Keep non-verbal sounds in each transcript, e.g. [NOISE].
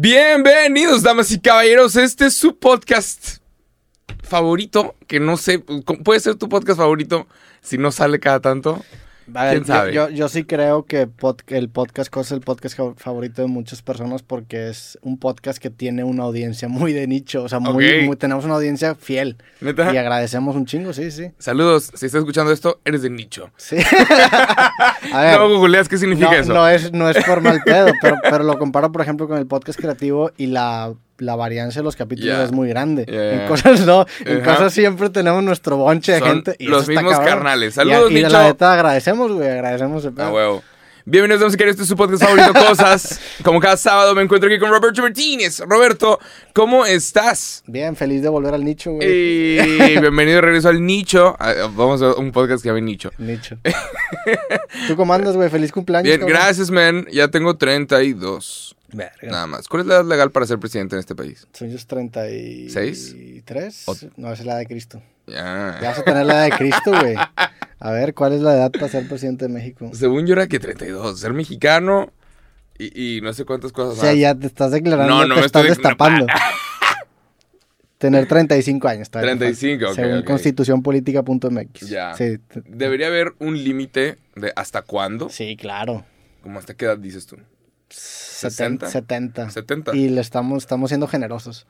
Bienvenidos, damas y caballeros. Este es su podcast favorito, que no sé, puede ser tu podcast favorito si no sale cada tanto. A ver, ¿Quién sabe? Yo, yo, yo sí creo que pod- el podcast Cosa es el podcast fa- favorito de muchas personas porque es un podcast que tiene una audiencia muy de nicho. O sea, muy, tenemos una audiencia fiel. ¿Neta? Y agradecemos un chingo, sí, sí. Saludos, si estás escuchando esto, eres de nicho. Sí. [LAUGHS] [LAUGHS] A ver, No googleas qué significa no, eso. no es, no es por mal pedo, pero, pero lo comparo, por ejemplo, con el podcast creativo y la, la variancia de los capítulos es muy grande. En cosas no, en cosas siempre tenemos nuestro bonche de Son gente. Y los mismos carnales. Y- Saludos, y, de Nicho. la neta agradecemos, güey, agradecemos Ah, pedo. huevo. Bienvenidos, y caballeros, este es su podcast favorito, Cosas. [LAUGHS] Como cada sábado me encuentro aquí con Roberto Martínez. Roberto, ¿cómo estás? Bien, feliz de volver al nicho, güey. Y [LAUGHS] bienvenido de regreso al Nicho. Ah, Vamos a un podcast que se llama Nicho. Nicho. [LAUGHS] ¿Tú cómo andas, güey? Feliz cumpleaños. Bien, cabrón. gracias, man. Ya tengo 32. Verga. Nada más. ¿Cuál es la edad legal para ser presidente en este país? Son ellos 33. ¿Seis? O- No, es la de Cristo. Ya. Ya vas a tener la de Cristo, güey. A ver, ¿cuál es la edad para ser presidente de México? Según yo era que 32. Ser mexicano y, y no sé cuántas O cosas sea, más. ya te estás declarando, No, no te me estás estoy- destapando. [LAUGHS] Tener 35 años. todavía te 35, falta, ok, Según ok. constitucionpolitica.mx. Ya. Sí, Debería haber un límite de hasta cuándo. sí, claro. Como hasta qué edad dices tú. 70. 70. 70. Y le estamos, estamos siendo generosos.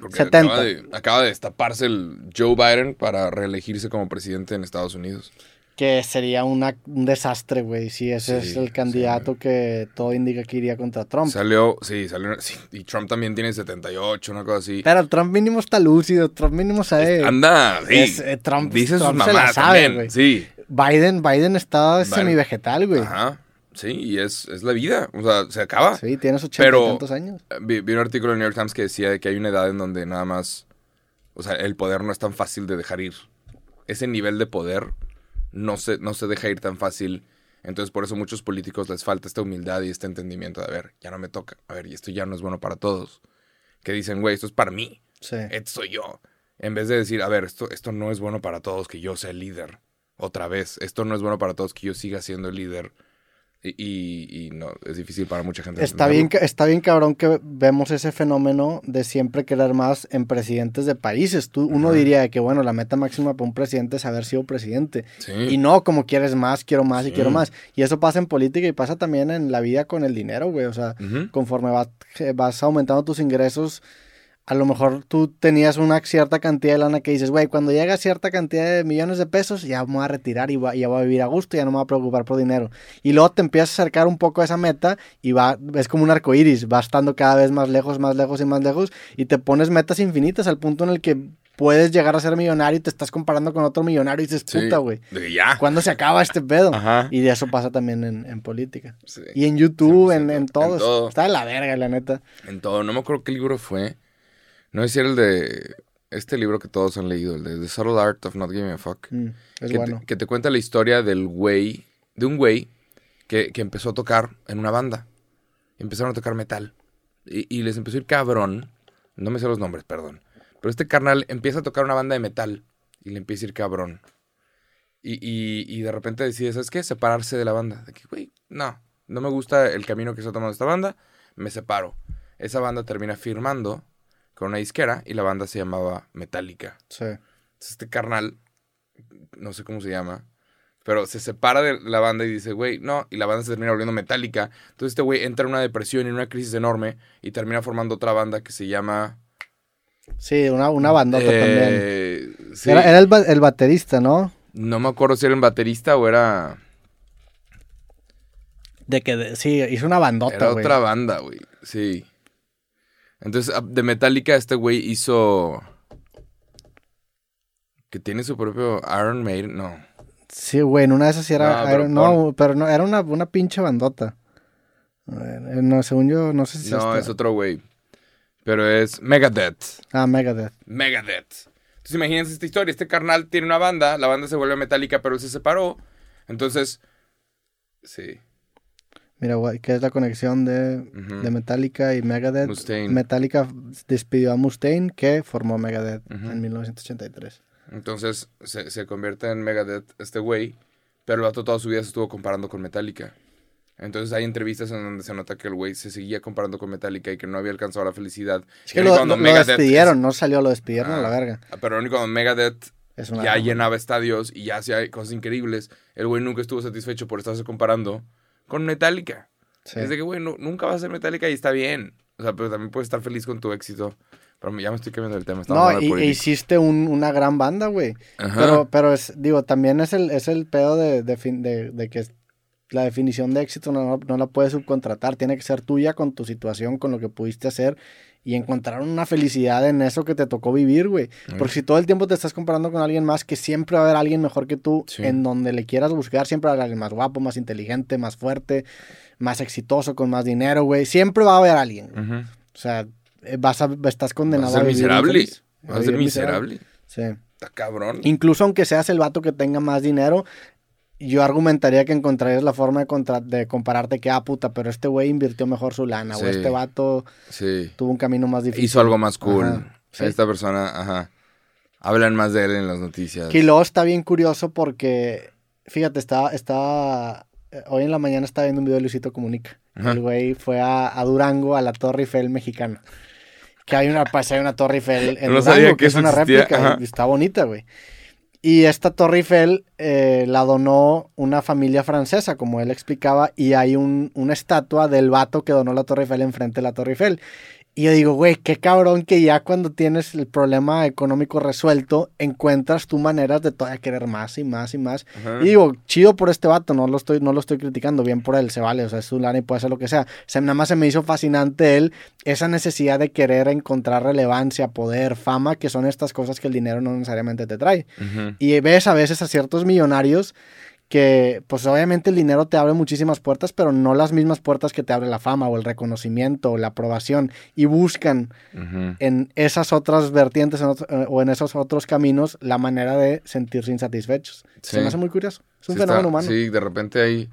Porque 70. Acaba de, acaba de destaparse el Joe Biden para reelegirse como presidente en Estados Unidos. Que sería una- un desastre, güey, si ese Sí, es el candidato que todo indica que iría contra Trump. Salió, sí, salió. [LAUGHS] sí, y Trump también tiene 78, una cosa así. Pero Trump mínimo está lúcido, Trump mínimo sabe. Anda, sí. Es, eh, Trump- Dice sus Trump se la mamás sabe, también. Sí. Biden, Biden está Biden. semi-vegetal, güey. Ajá. Sí, y es, es la vida. O sea, se acaba. Sí, tienes ochenta y tantos años. Vi, vi un artículo en el New York Times que decía de que hay una edad en donde nada más. O sea, el poder no es tan fácil de dejar ir. Ese nivel de poder no se, no se deja ir tan fácil. Entonces, por eso muchos políticos les falta esta humildad y este entendimiento de, a ver, ya no me toca. A ver, y esto ya no es bueno para todos. Que dicen, güey, esto es para mí. Sí. Esto soy yo. En vez de decir, a ver, esto, esto no es bueno para todos que yo sea el líder. Otra vez, esto no es bueno para todos que yo siga siendo el líder. Y, y- no, es difícil para mucha gente. Está bien, está bien cabrón que vemos ese fenómeno de siempre querer más en presidentes de países. Tú, uno diría que, bueno, la meta máxima para un presidente es haber sido presidente. Sí. Y no, como quieres más, quiero más y quiero más. Y eso pasa en política y pasa también en la vida con el dinero, güey. O sea, conforme vas, eh, vas aumentando tus ingresos, a lo mejor tú tenías una cierta cantidad de lana que dices, güey, cuando llega a cierta cantidad de millones de pesos, ya me voy a retirar y va- ya voy a vivir a gusto, ya no me voy a preocupar por dinero. Y luego te empiezas a acercar un poco a esa meta y va, es como un arco iris, va estando cada vez más lejos, más lejos y más lejos, y te pones metas infinitas al punto en el que puedes llegar a ser millonario y te estás comparando con otro millonario y dices, puta, güey. Ya. ¿Cuándo se acaba este pedo? Ajá. Y de eso pasa también en, en política. Sí. Y en YouTube, en, 100%. en todo. En todo. Está de la verga, la neta. En todo. No me acuerdo qué libro fue. No era el de este libro que todos han leído, el de The Subtle Art of Not Giving a Fuck. Mm, es que, bueno. te, que te cuenta la historia del güey, de un güey que, que empezó a tocar en una banda. Empezaron a tocar metal. Y, y les empezó a ir cabrón. No me sé los nombres, perdón. Pero este carnal empieza a tocar una banda de metal. Y le empieza a ir cabrón. Y, y, y de repente decide, ¿sabes qué? Separarse de la banda. De que, güey, no. No me gusta el camino que está tomando esta banda. Me separo. Esa banda termina firmando con una disquera. Y la banda se llamaba Metallica. Sí. Entonces, este carnal, no sé cómo se llama, pero se separa de la banda y dice, güey, no, y la banda se termina volviendo metálica. Entonces este güey entra en una depresión y en una crisis enorme y termina formando otra banda que se llama... Sí, una, una bandota también. eh, sí, Era, era el, ba- el baterista, ¿no? No me acuerdo si era un baterista o era... De que, de- sí, hizo una bandota, Era güey. otra banda, güey. Sí. Entonces, ah, de Metallica, este güey hizo... Que tiene su propio Iron Maiden, no. Sí, güey, en una de esas sí era... No, pero era- no, pero no, era una, una pinche bandota. Eh, No, según yo, no sé si No, es otro güey. Pero es Megadeth. Ah, Megadeth. Megadeth. Entonces imagínense esta historia. Este carnal tiene una banda, la banda se vuelve metálica, pero él se separó. Entonces, sí. Mira, ¿qué es la conexión de, Metallica y Megadeth? Mustaine. Metallica despidió a Mustaine, que formó Megadeth en 1983. Entonces se, se convierte en Megadeth este güey, pero el vato toda su vida se estuvo comparando con Metallica. Entonces hay entrevistas en donde se nota que el güey se seguía comparando con Metallica y que no había alcanzado la felicidad. Es que lo, cuando lo- lo Megadeth- despidieron, no salió, lo despidieron a la Ah, verga. Pero aún y cuando Megadeth ya llenaba estadios y ya hacía cosas increíbles, el güey nunca estuvo satisfecho por estarse comparando con Metallica. Sí. Es de que, güey, nu- nunca va a ser Metallica y está bien. O sea, pero también puedes estar feliz con tu éxito. Pero ya me estoy cambiando el tema. No, y, e hiciste un- una gran banda, güey. Pero, pero es, digo, también es el, es el pedo de, de, fin- de- de que la definición de éxito no, no la puedes subcontratar. Tiene que ser tuya con tu situación, con lo que pudiste hacer y encontrar una felicidad en eso que te tocó vivir, güey. Mm. Porque si todo el tiempo te estás comparando con alguien más, que siempre va a haber alguien mejor que tú Sí. en donde le quieras buscar, siempre va a haber alguien más guapo, más inteligente, más fuerte, más exitoso, con más dinero, güey. Siempre va a haber alguien. O sea, eh, vas a, estás Vas condenado a ser vivir miserable. Vas a ser vivir miserable. Sí. Está cabrón. Incluso aunque seas el vato que tenga más dinero, yo argumentaría que encontrarías la forma de, contra- de compararte que, ah, puta, pero este güey invirtió mejor su lana, o este vato Sí. tuvo un camino más difícil. Hizo algo más cool. Ajá, sí. Esta persona, ajá. Hablan más de él en las noticias. Que luego está bien curioso porque, fíjate, estaba, estaba, eh, hoy en la mañana estaba viendo un video de Luisito Comunica. Ajá. El güey fue a, a Durango, a la Torre Eiffel mexicana. Que hay una, pues hay una Torre Eiffel en No Durango, sabía que, que es una réplica, ajá. y está bonita, güey. Y esta Torre Eiffel eh, la donó una familia francesa, como él explicaba, y hay un, una estatua del vato que donó la Torre Eiffel enfrente de la Torre Eiffel. Y yo digo, güey, qué cabrón que ya cuando tienes el problema económico resuelto, encuentras tú maneras de todavía querer más y más y más. Ajá. Y digo, chido por este vato, no lo estoy, no lo estoy criticando, bien por él, se vale, o sea, es su lana y puede hacer lo que sea. Se, nada más se me hizo fascinante él, esa necesidad de querer encontrar relevancia, poder, fama, que son estas cosas que el dinero no necesariamente te trae. Y ves a veces a ciertos millonarios que, pues obviamente el dinero te abre muchísimas puertas, pero no las mismas puertas que te abre la fama o el reconocimiento o la aprobación. Y buscan Ujú. en esas otras vertientes en otro- eh, o en esos otros caminos la manera de sentirse insatisfechos. Se Sí. me hace muy curioso. Es un Sí, está- fenómeno humano. Sí, de repente hay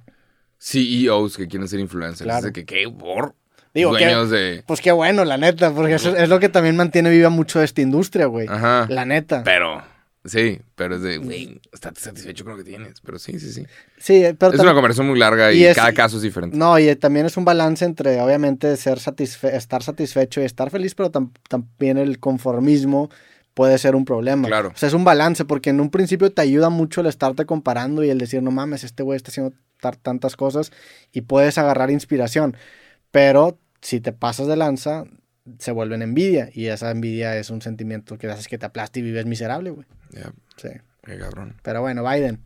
CEOs que quieren ser influencers. Claro. Es de que, ¿qué? ¿Por? Digo, que- de... Pues qué bueno, la neta, porque eso es lo que también mantiene viva mucho esta industria, güey. Ajá. La neta. Pero, sí, pero es de, güey, estás satisfecho con lo que tienes. Pero sí, sí, sí. Sí, pero Es una conversación muy larga y, y es- cada caso es diferente. No, y también es un balance entre, obviamente, ser satisfe- estar satisfecho y estar feliz, pero tam- también el conformismo puede ser un problema. Claro. O sea, es un balance, porque en un principio te ayuda mucho el estarte comparando y el decir, no mames, este güey está haciendo tantas cosas y puedes agarrar inspiración. Pero si te pasas de lanza, se vuelve en envidia y esa envidia es un sentimiento que haces que te aplaste y vives miserable, güey. Ya, Sí. qué cabrón. Pero bueno, Biden.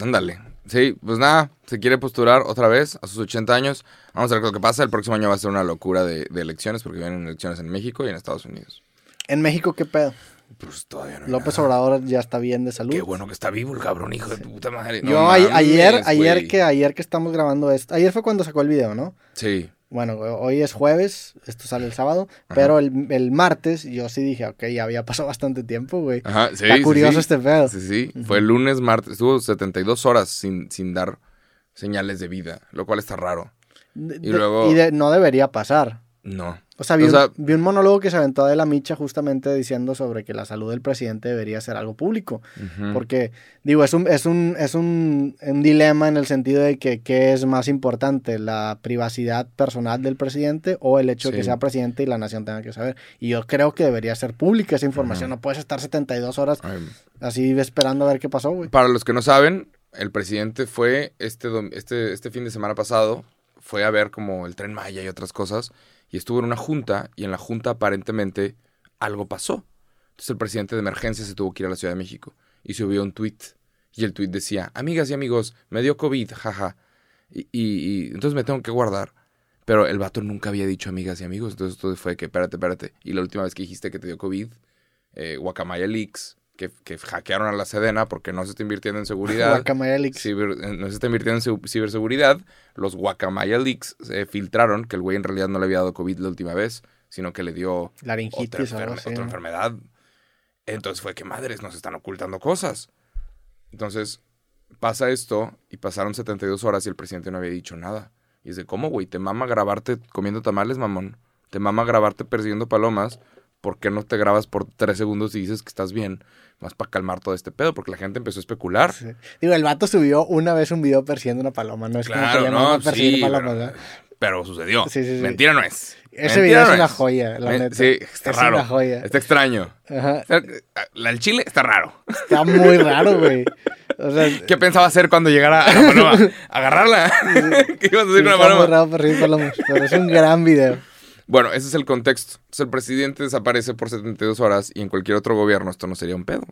Ándale. Sí, pues nada, se quiere postular otra vez a sus 80 años. Vamos a ver lo que pasa. El próximo año va a ser una locura de, de elecciones porque vienen elecciones en México y en Estados Unidos. En México, ¿qué pedo? Pues todavía no López nada. Obrador ya está bien de salud. Qué bueno que está vivo el cabrón, hijo de puta madre. No Yo ayer, ayer que ayer que estamos grabando esto, ayer fue cuando sacó el video, ¿no? Sí. Bueno, hoy es jueves, esto sale el sábado, Ajá. pero el, el martes yo sí dije, ok, ya había pasado [LAUGHS] bastante tiempo, güey. Ajá, sí. Está sí, curioso sí. este pedo. Sí, sí. Fue el lunes, martes. Estuvo 72 horas sin, sin dar señales de vida, lo cual está raro. De- Y luego- y de- no debería pasar. No. O sea, vi, O un- sea- vi un monólogo que se aventó de la micha justamente diciendo sobre que la salud del presidente debería ser algo público. Porque, digo, es un, es un, es un, un dilema en el sentido de que qué es más importante, la privacidad personal del presidente o el hecho de que sea presidente y la nación tenga que saber. Y yo creo que debería ser pública esa información. No puedes estar 72 horas Ay, así esperando a ver qué pasó, güey. Para los que no saben, el presidente fue este, este, este fin de semana pasado, fue a ver como el tren Maya y otras cosas, y estuvo en una junta, y en la junta aparentemente algo pasó. Entonces el presidente de emergencia se tuvo que ir a la Ciudad de México y subió un tweet. Y el tweet decía, amigas y amigos, me dio COVID, jaja. Y, entonces me tengo que guardar. Pero el vato nunca había dicho amigas y amigos. Entonces todo fue que, espérate, espérate. Y la última vez que dijiste que te dio COVID, eh, Guacamaya Leaks, que, que hackearon a la Sedena porque no se está invirtiendo en [LAUGHS] seguridad. Guacamaya Leaks. ciber- eh, no se está invirtiendo en ciberseguridad. Los Guacamaya Leaks eh, filtraron que el güey en realidad no le había dado COVID la última vez, sino que le dio otra, Laringitis enferme- otra ¿no? enfermedad. Entonces fue que madres, nos están ocultando cosas. Entonces pasa esto y pasaron 72 horas y el presidente no había dicho nada. Y es de, ¿cómo, güey? ¿Te mama grabarte comiendo tamales, mamón? ¿Te mama grabarte persiguiendo palomas? ¿Por qué no te grabas por tres segundos y dices que estás bien? Más para calmar todo este pedo, porque la gente empezó a especular. Sí. Digo, el vato subió una vez un video persiguiendo una paloma, no es como que Claro, ya no, sí, palomas, pero, pero sucedió. Sí, sí, sí. Mentira no es. Ese Mentira video es una joya, la Me- neta. Sí, está Es raro. una joya. Está extraño. Ajá. La del chile está raro. Está muy raro, güey. O sea, [LAUGHS] ¿Qué pensaba hacer cuando llegara a la paloma? [LAUGHS] ¿Agarrarla? [LAUGHS] ¿Qué ibas a hacer con la paloma? raro perseguir palomas, pero es un gran video. Bueno, ese es el contexto. Entonces, el presidente desaparece por 72 horas y en cualquier otro gobierno esto no sería un pedo.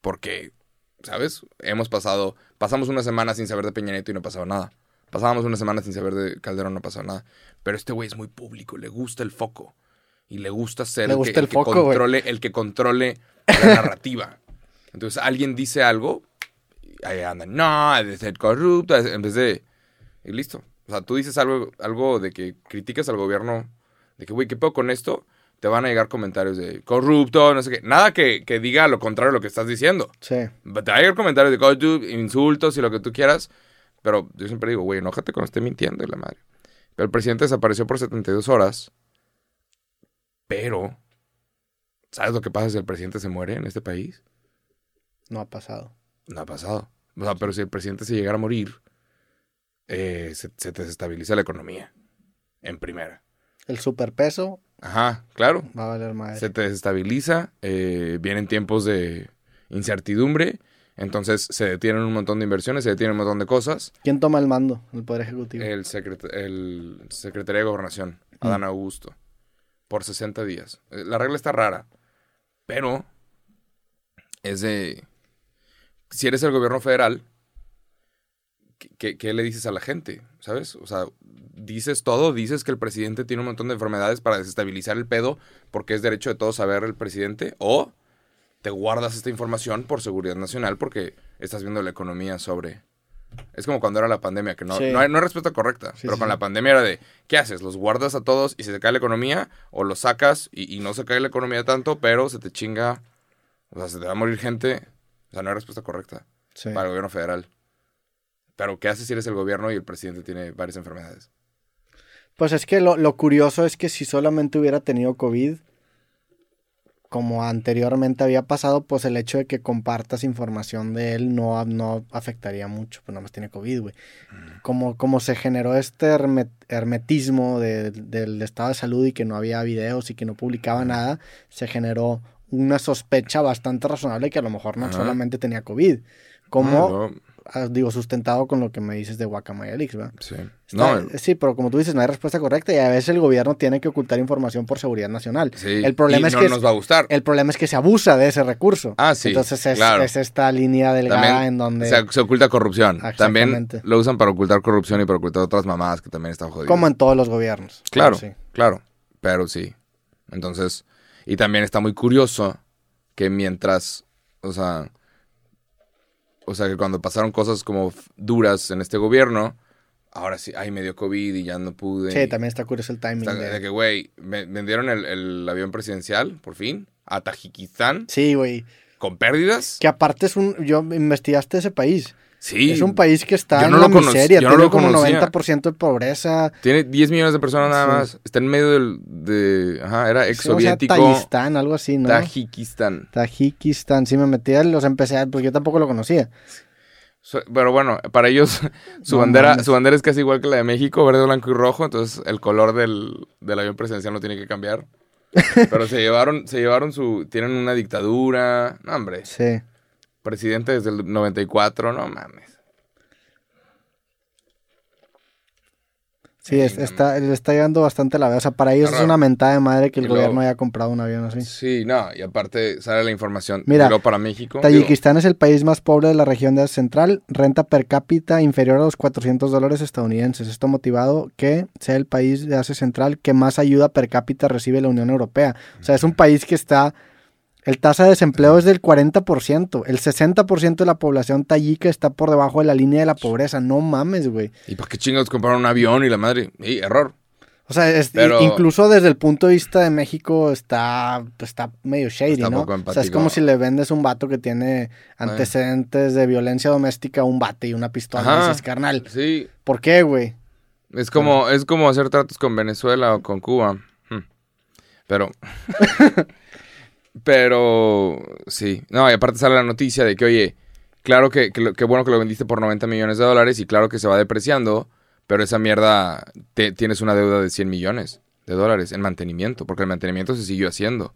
Porque, ¿sabes? Hemos pasado, pasamos una semana sin saber de Peña Nieto y no pasaba nada. Pasábamos una semana sin saber de Calderón, no pasaba nada. Pero este güey es muy público, le gusta el foco. Y le gusta ser Le el, gusta que, el el que foco, güey. controle, el que controle la [LAUGHS] narrativa. Entonces alguien dice algo, y ahí andan, no, es de ser corrupto, en vez de... Y listo. O sea, tú dices algo, algo de que criticas al gobierno, de que, güey, ¿qué pedo con esto? Te van a llegar comentarios de corrupto, no sé qué. Nada que, que diga lo contrario a lo que estás diciendo. Sí. Te van a llegar comentarios de corrupto, insultos y lo que tú quieras. Pero yo siempre digo, güey, enójate cuando esté mintiendo y la madre. Pero el presidente desapareció por 72 horas. Pero, ¿sabes lo que pasa si el presidente se muere en este país? No ha pasado. No ha pasado. O sea, pero si el presidente se llegara a morir, eh, se, se desestabiliza la economía. En primera. El superpeso Ajá, claro. va a valer madre. Se te desestabiliza, eh, vienen tiempos de incertidumbre, entonces se detienen un montón de inversiones, se detienen un montón de cosas. ¿Quién toma el mando? El Poder Ejecutivo. El, secret el Secretaría de Gobernación, Adán Augusto, por 60 días. Eh, La regla está rara, pero es de... Si eres el gobierno federal, ¿qué, le dices a la gente? ¿Sabes? O sea, dices todo, dices que el presidente tiene un montón de enfermedades para desestabilizar el pedo porque es derecho de todos saber el presidente, o te guardas esta información por seguridad nacional porque estás viendo la economía sobre... Es como cuando era la pandemia, que no, Sí. no, hay, no hay respuesta correcta, Sí, pero sí, con la pandemia era de, ¿qué haces? ¿Los guardas a todos y se te cae la economía? ¿O los sacas y, y no se cae la economía tanto, pero se te chinga, o sea, se te va a morir gente? O sea, no hay respuesta correcta para el gobierno federal. Pero ¿qué haces si eres el gobierno y el presidente tiene varias enfermedades? Pues es que lo, lo curioso es que si solamente hubiera tenido COVID, como anteriormente había pasado, pues el hecho de que compartas información de él no, no afectaría mucho, pues nada más tiene COVID, güey. Como, como se generó este herme- hermetismo de- del estado de salud y que no había videos y que no publicaba nada, se generó una sospecha bastante razonable que a lo mejor no solamente tenía COVID. Como, no, ah, digo, sustentado con lo que me dices de Guacamaya Leaks, ¿verdad? sí. Está- No, sí, pero como tú dices, no hay respuesta correcta y a veces el gobierno tiene que ocultar información por seguridad nacional. sí. El problema Y es no que nos va a gustar. el problema es que se abusa de ese recurso. Ah, sí, Entonces es, claro. es esta línea delgada También en donde se, se oculta corrupción. También lo usan para ocultar corrupción y para ocultar otras mamadas que también están jodidas. como en todos los gobiernos. Claro, Sí. claro. Pero sí. Entonces, y también está muy curioso que mientras, o sea, o sea, que cuando pasaron cosas como duras en este gobierno, ahora sí, ay, me dio COVID y ya no pude. Sí, también está curioso el timing. Está- de- de que, güey, me vendieron el, el avión presidencial, por fin, a Tajikistán, Sí, güey. con pérdidas. Que aparte es un... Yo investigaste ese país. Sí. Es un país que está en la miseria. no tiene como conocía. 90% de pobreza. Tiene 10 millones de personas nada Sí. más. Está en medio del, de, ajá, era ex Sí, o sea, algo así, ¿no? Tajikistán. Tajikistán. Sí, me metí, a- los empecé a... Porque yo tampoco lo conocía. Pero bueno, para ellos [LAUGHS] su No bandera mames. su bandera es casi igual que la de México, verde, blanco y rojo, entonces el color del, del avión presidencial no tiene que cambiar. [LAUGHS] Pero se llevaron se llevaron su tienen una dictadura, no hombre, Sí. Presidente desde el 94, no mames. Sí, es- está, le está llegando bastante la vez. O sea, para ellos es una mentada de madre que el luego- gobierno haya comprado un avión así. Sí, no, y aparte sale la información. Mira, para México. digo, Tayikistán es el país más pobre de la región de Asia Central, renta per cápita inferior a los 400 dólares estadounidenses. Esto ha motivado que sea el país de Asia Central que más ayuda per cápita recibe la Unión Europea. O sea, es un país que está... El tasa de desempleo es del 40%. El 60% de la población tayika está por debajo de la línea de la pobreza. No mames, güey. ¿Y para qué chingados compraron un avión y la madre? Sí, error. O sea, es- Pero- incluso desde el punto de vista de México está, está medio shady, Está ¿no? poco O sea, es como si le vendes un vato que tiene antecedentes de violencia doméstica a un bate y una pistola. Ajá. Y dices, carnal, Sí, ¿por qué, güey? Es como, es como hacer tratos con Venezuela o con Cuba. Hmm. Pero. [LAUGHS] pero. Sí. No, y aparte sale la noticia de que, oye, claro que, que, que bueno que lo vendiste por 90 millones de dólares y claro que se va depreciando, pero esa mierda te- tienes una deuda de 100 millones de dólares en mantenimiento, porque el mantenimiento se siguió haciendo.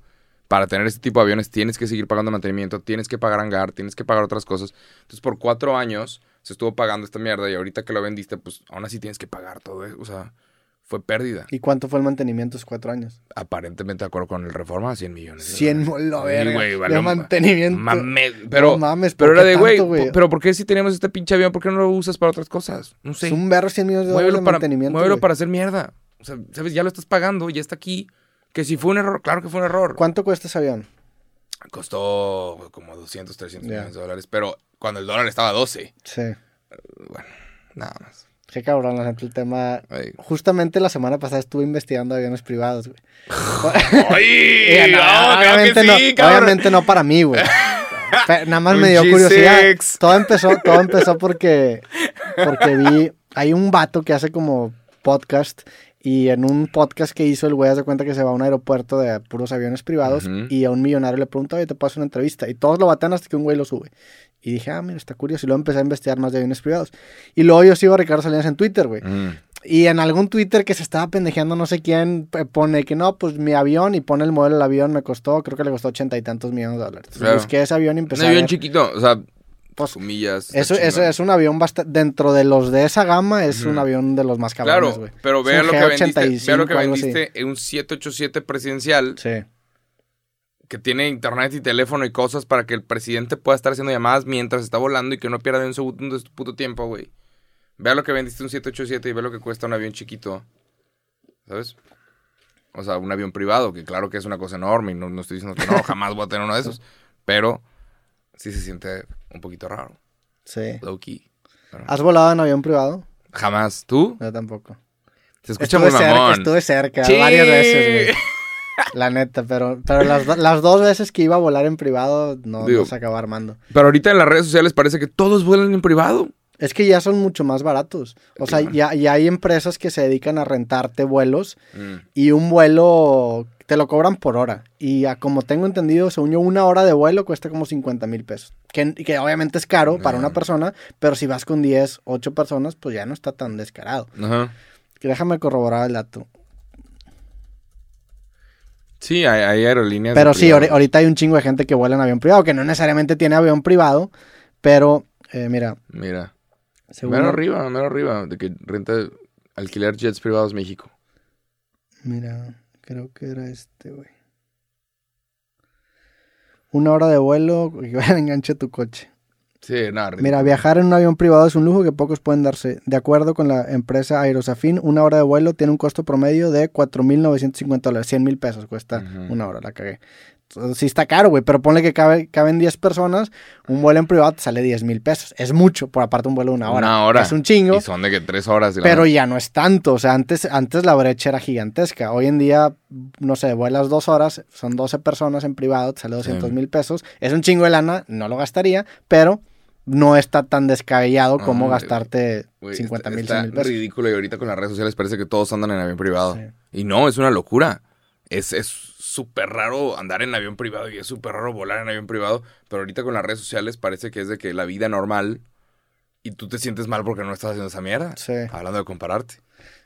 Para tener este tipo de aviones tienes que seguir pagando mantenimiento, tienes que pagar hangar, tienes que pagar otras cosas. Entonces, por cuatro años se estuvo pagando esta mierda y ahorita que lo vendiste, pues aún así tienes que pagar todo eso. O sea, fue pérdida. ¿Y cuánto fue el mantenimiento esos cuatro años? Aparentemente, de acuerdo con el Reforma, 100 millones. de 100, dólares. lo verga. güey, de mantenimiento. Pero, No mames, pero ¿por era de, güey, pero ¿por qué si tenemos este pinche avión, por qué no lo usas para otras cosas? No sé. Es un berro 100 millones de dólares Muévelo, de para, mantenimiento. muévelo para hacer mierda. O sea, ¿sabes? Ya lo estás pagando, ya está aquí. Que si fue un error, claro que fue un error. ¿Cuánto cuesta ese avión? Costó como 200, 300 Ya. millones de dólares, pero cuando el dólar estaba a 12. Sí. Bueno, nada más. Qué cabrón, la gente, el tema. Ay. Justamente la semana pasada estuve investigando aviones privados, güey. [LAUGHS] ¡Ay! [LAUGHS] No, claro obviamente, sí, no, obviamente no para mí, güey. [LAUGHS] Nada más Un me dio G6. curiosidad. Todo empezó, todo empezó porque, porque vi, hay un vato que hace como podcast y en un podcast que hizo el güey hace cuenta que se va a un aeropuerto de puros aviones privados y a un millonario le pregunta, oye, te paso una entrevista y todos lo batan hasta que un güey lo sube. Y dije, ah, mira, está curioso. Y luego empecé a investigar más de aviones privados. Y luego yo sigo a Ricardo Salinas en Twitter, güey. Mm. Y en algún Twitter que se estaba pendejeando, no sé quién, pone que no, pues mi avión y pone el modelo del avión, me costó, creo que le costó ochenta y tantos millones de dólares. Claro. Busqué ese avión y Un empecé avión chiquito, o sea, pues, comillas. eso, eso es un avión bastante, dentro de los de esa gama, es un avión de los más cabrones, Claro, güey. pero Es vea un lo, que vendiste, G85, vea lo que vendiste en un 787 presidencial Sí, que tiene internet y teléfono y cosas para que el presidente pueda estar haciendo llamadas mientras está volando y que no pierda un segundo de su puto tiempo, güey. Vea lo que vendiste un 787 y ve lo que cuesta un avión chiquito. ¿Sabes? O sea, un avión privado, que claro que es una cosa enorme y no, no estoy diciendo que no, [LAUGHS] jamás voy a tener uno de esos. Pero sí se siente un poquito raro. sí. Low key. Pero ¿Has volado en avión privado? Jamás. ¿Tú? Yo tampoco. Se escucha Estuve muy cerca, mamón. estuve cerca Sí. varias veces, güey. [LAUGHS] La neta, pero, pero las, las dos veces que iba a volar en privado no, Digo- no se acabó armando. Pero ahorita en las redes sociales parece que todos vuelan en privado. Es que ya son mucho más baratos. O sea, ya, ya hay empresas que se dedican a rentarte vuelos Mm. y un vuelo te lo cobran por hora. Y a como tengo entendido, según yo, una hora de vuelo cuesta como 50 mil pesos. Que, que obviamente es caro para una Ah. persona, pero si vas con 10, 8 personas, pues ya no está tan descarado. Ajá. Que Déjame corroborar el dato. Sí, hay, hay aerolíneas. Pero sí, privado. ahorita hay un chingo de gente que vuela en avión privado, que no necesariamente tiene avión privado, pero eh, mira, Mira. Mero arriba, mero arriba. De que renta alquiler jets privados México. Mira, creo que era este, güey. Una hora de vuelo [LAUGHS] enganche tu coche. Sí, nada. Mira, viajar en un avión privado es un lujo que pocos pueden darse. De acuerdo con la empresa Aerosafin, una hora de vuelo tiene un costo promedio de 4.950 dólares. 100 mil pesos cuesta una hora, la cagué. Entonces, sí está caro, güey, pero ponle que cabe, caben 10 personas, un vuelo en privado te sale 10 mil pesos. Es mucho, por aparte un vuelo de una hora. Una hora. Es un chingo. Y son de que tres horas. y Pero ya no es tanto, o sea, antes, antes la brecha era gigantesca. Hoy en día, no sé, vuelas dos horas, son 12 personas en privado, te sale 200 mil pesos. Es un chingo de lana, no lo gastaría, pero no está tan descabellado como gastarte Güey, 50 está- mil, está 100 mil pesos. ridículo y ahorita con las redes sociales parece que todos andan en avión privado. Sí. Y no, es una locura. Es es súper raro andar en avión privado y es súper raro volar en avión privado. Pero ahorita con las redes sociales parece que es de que la vida normal y tú te sientes mal porque no estás haciendo esa mierda. Sí. Hablando de compararte.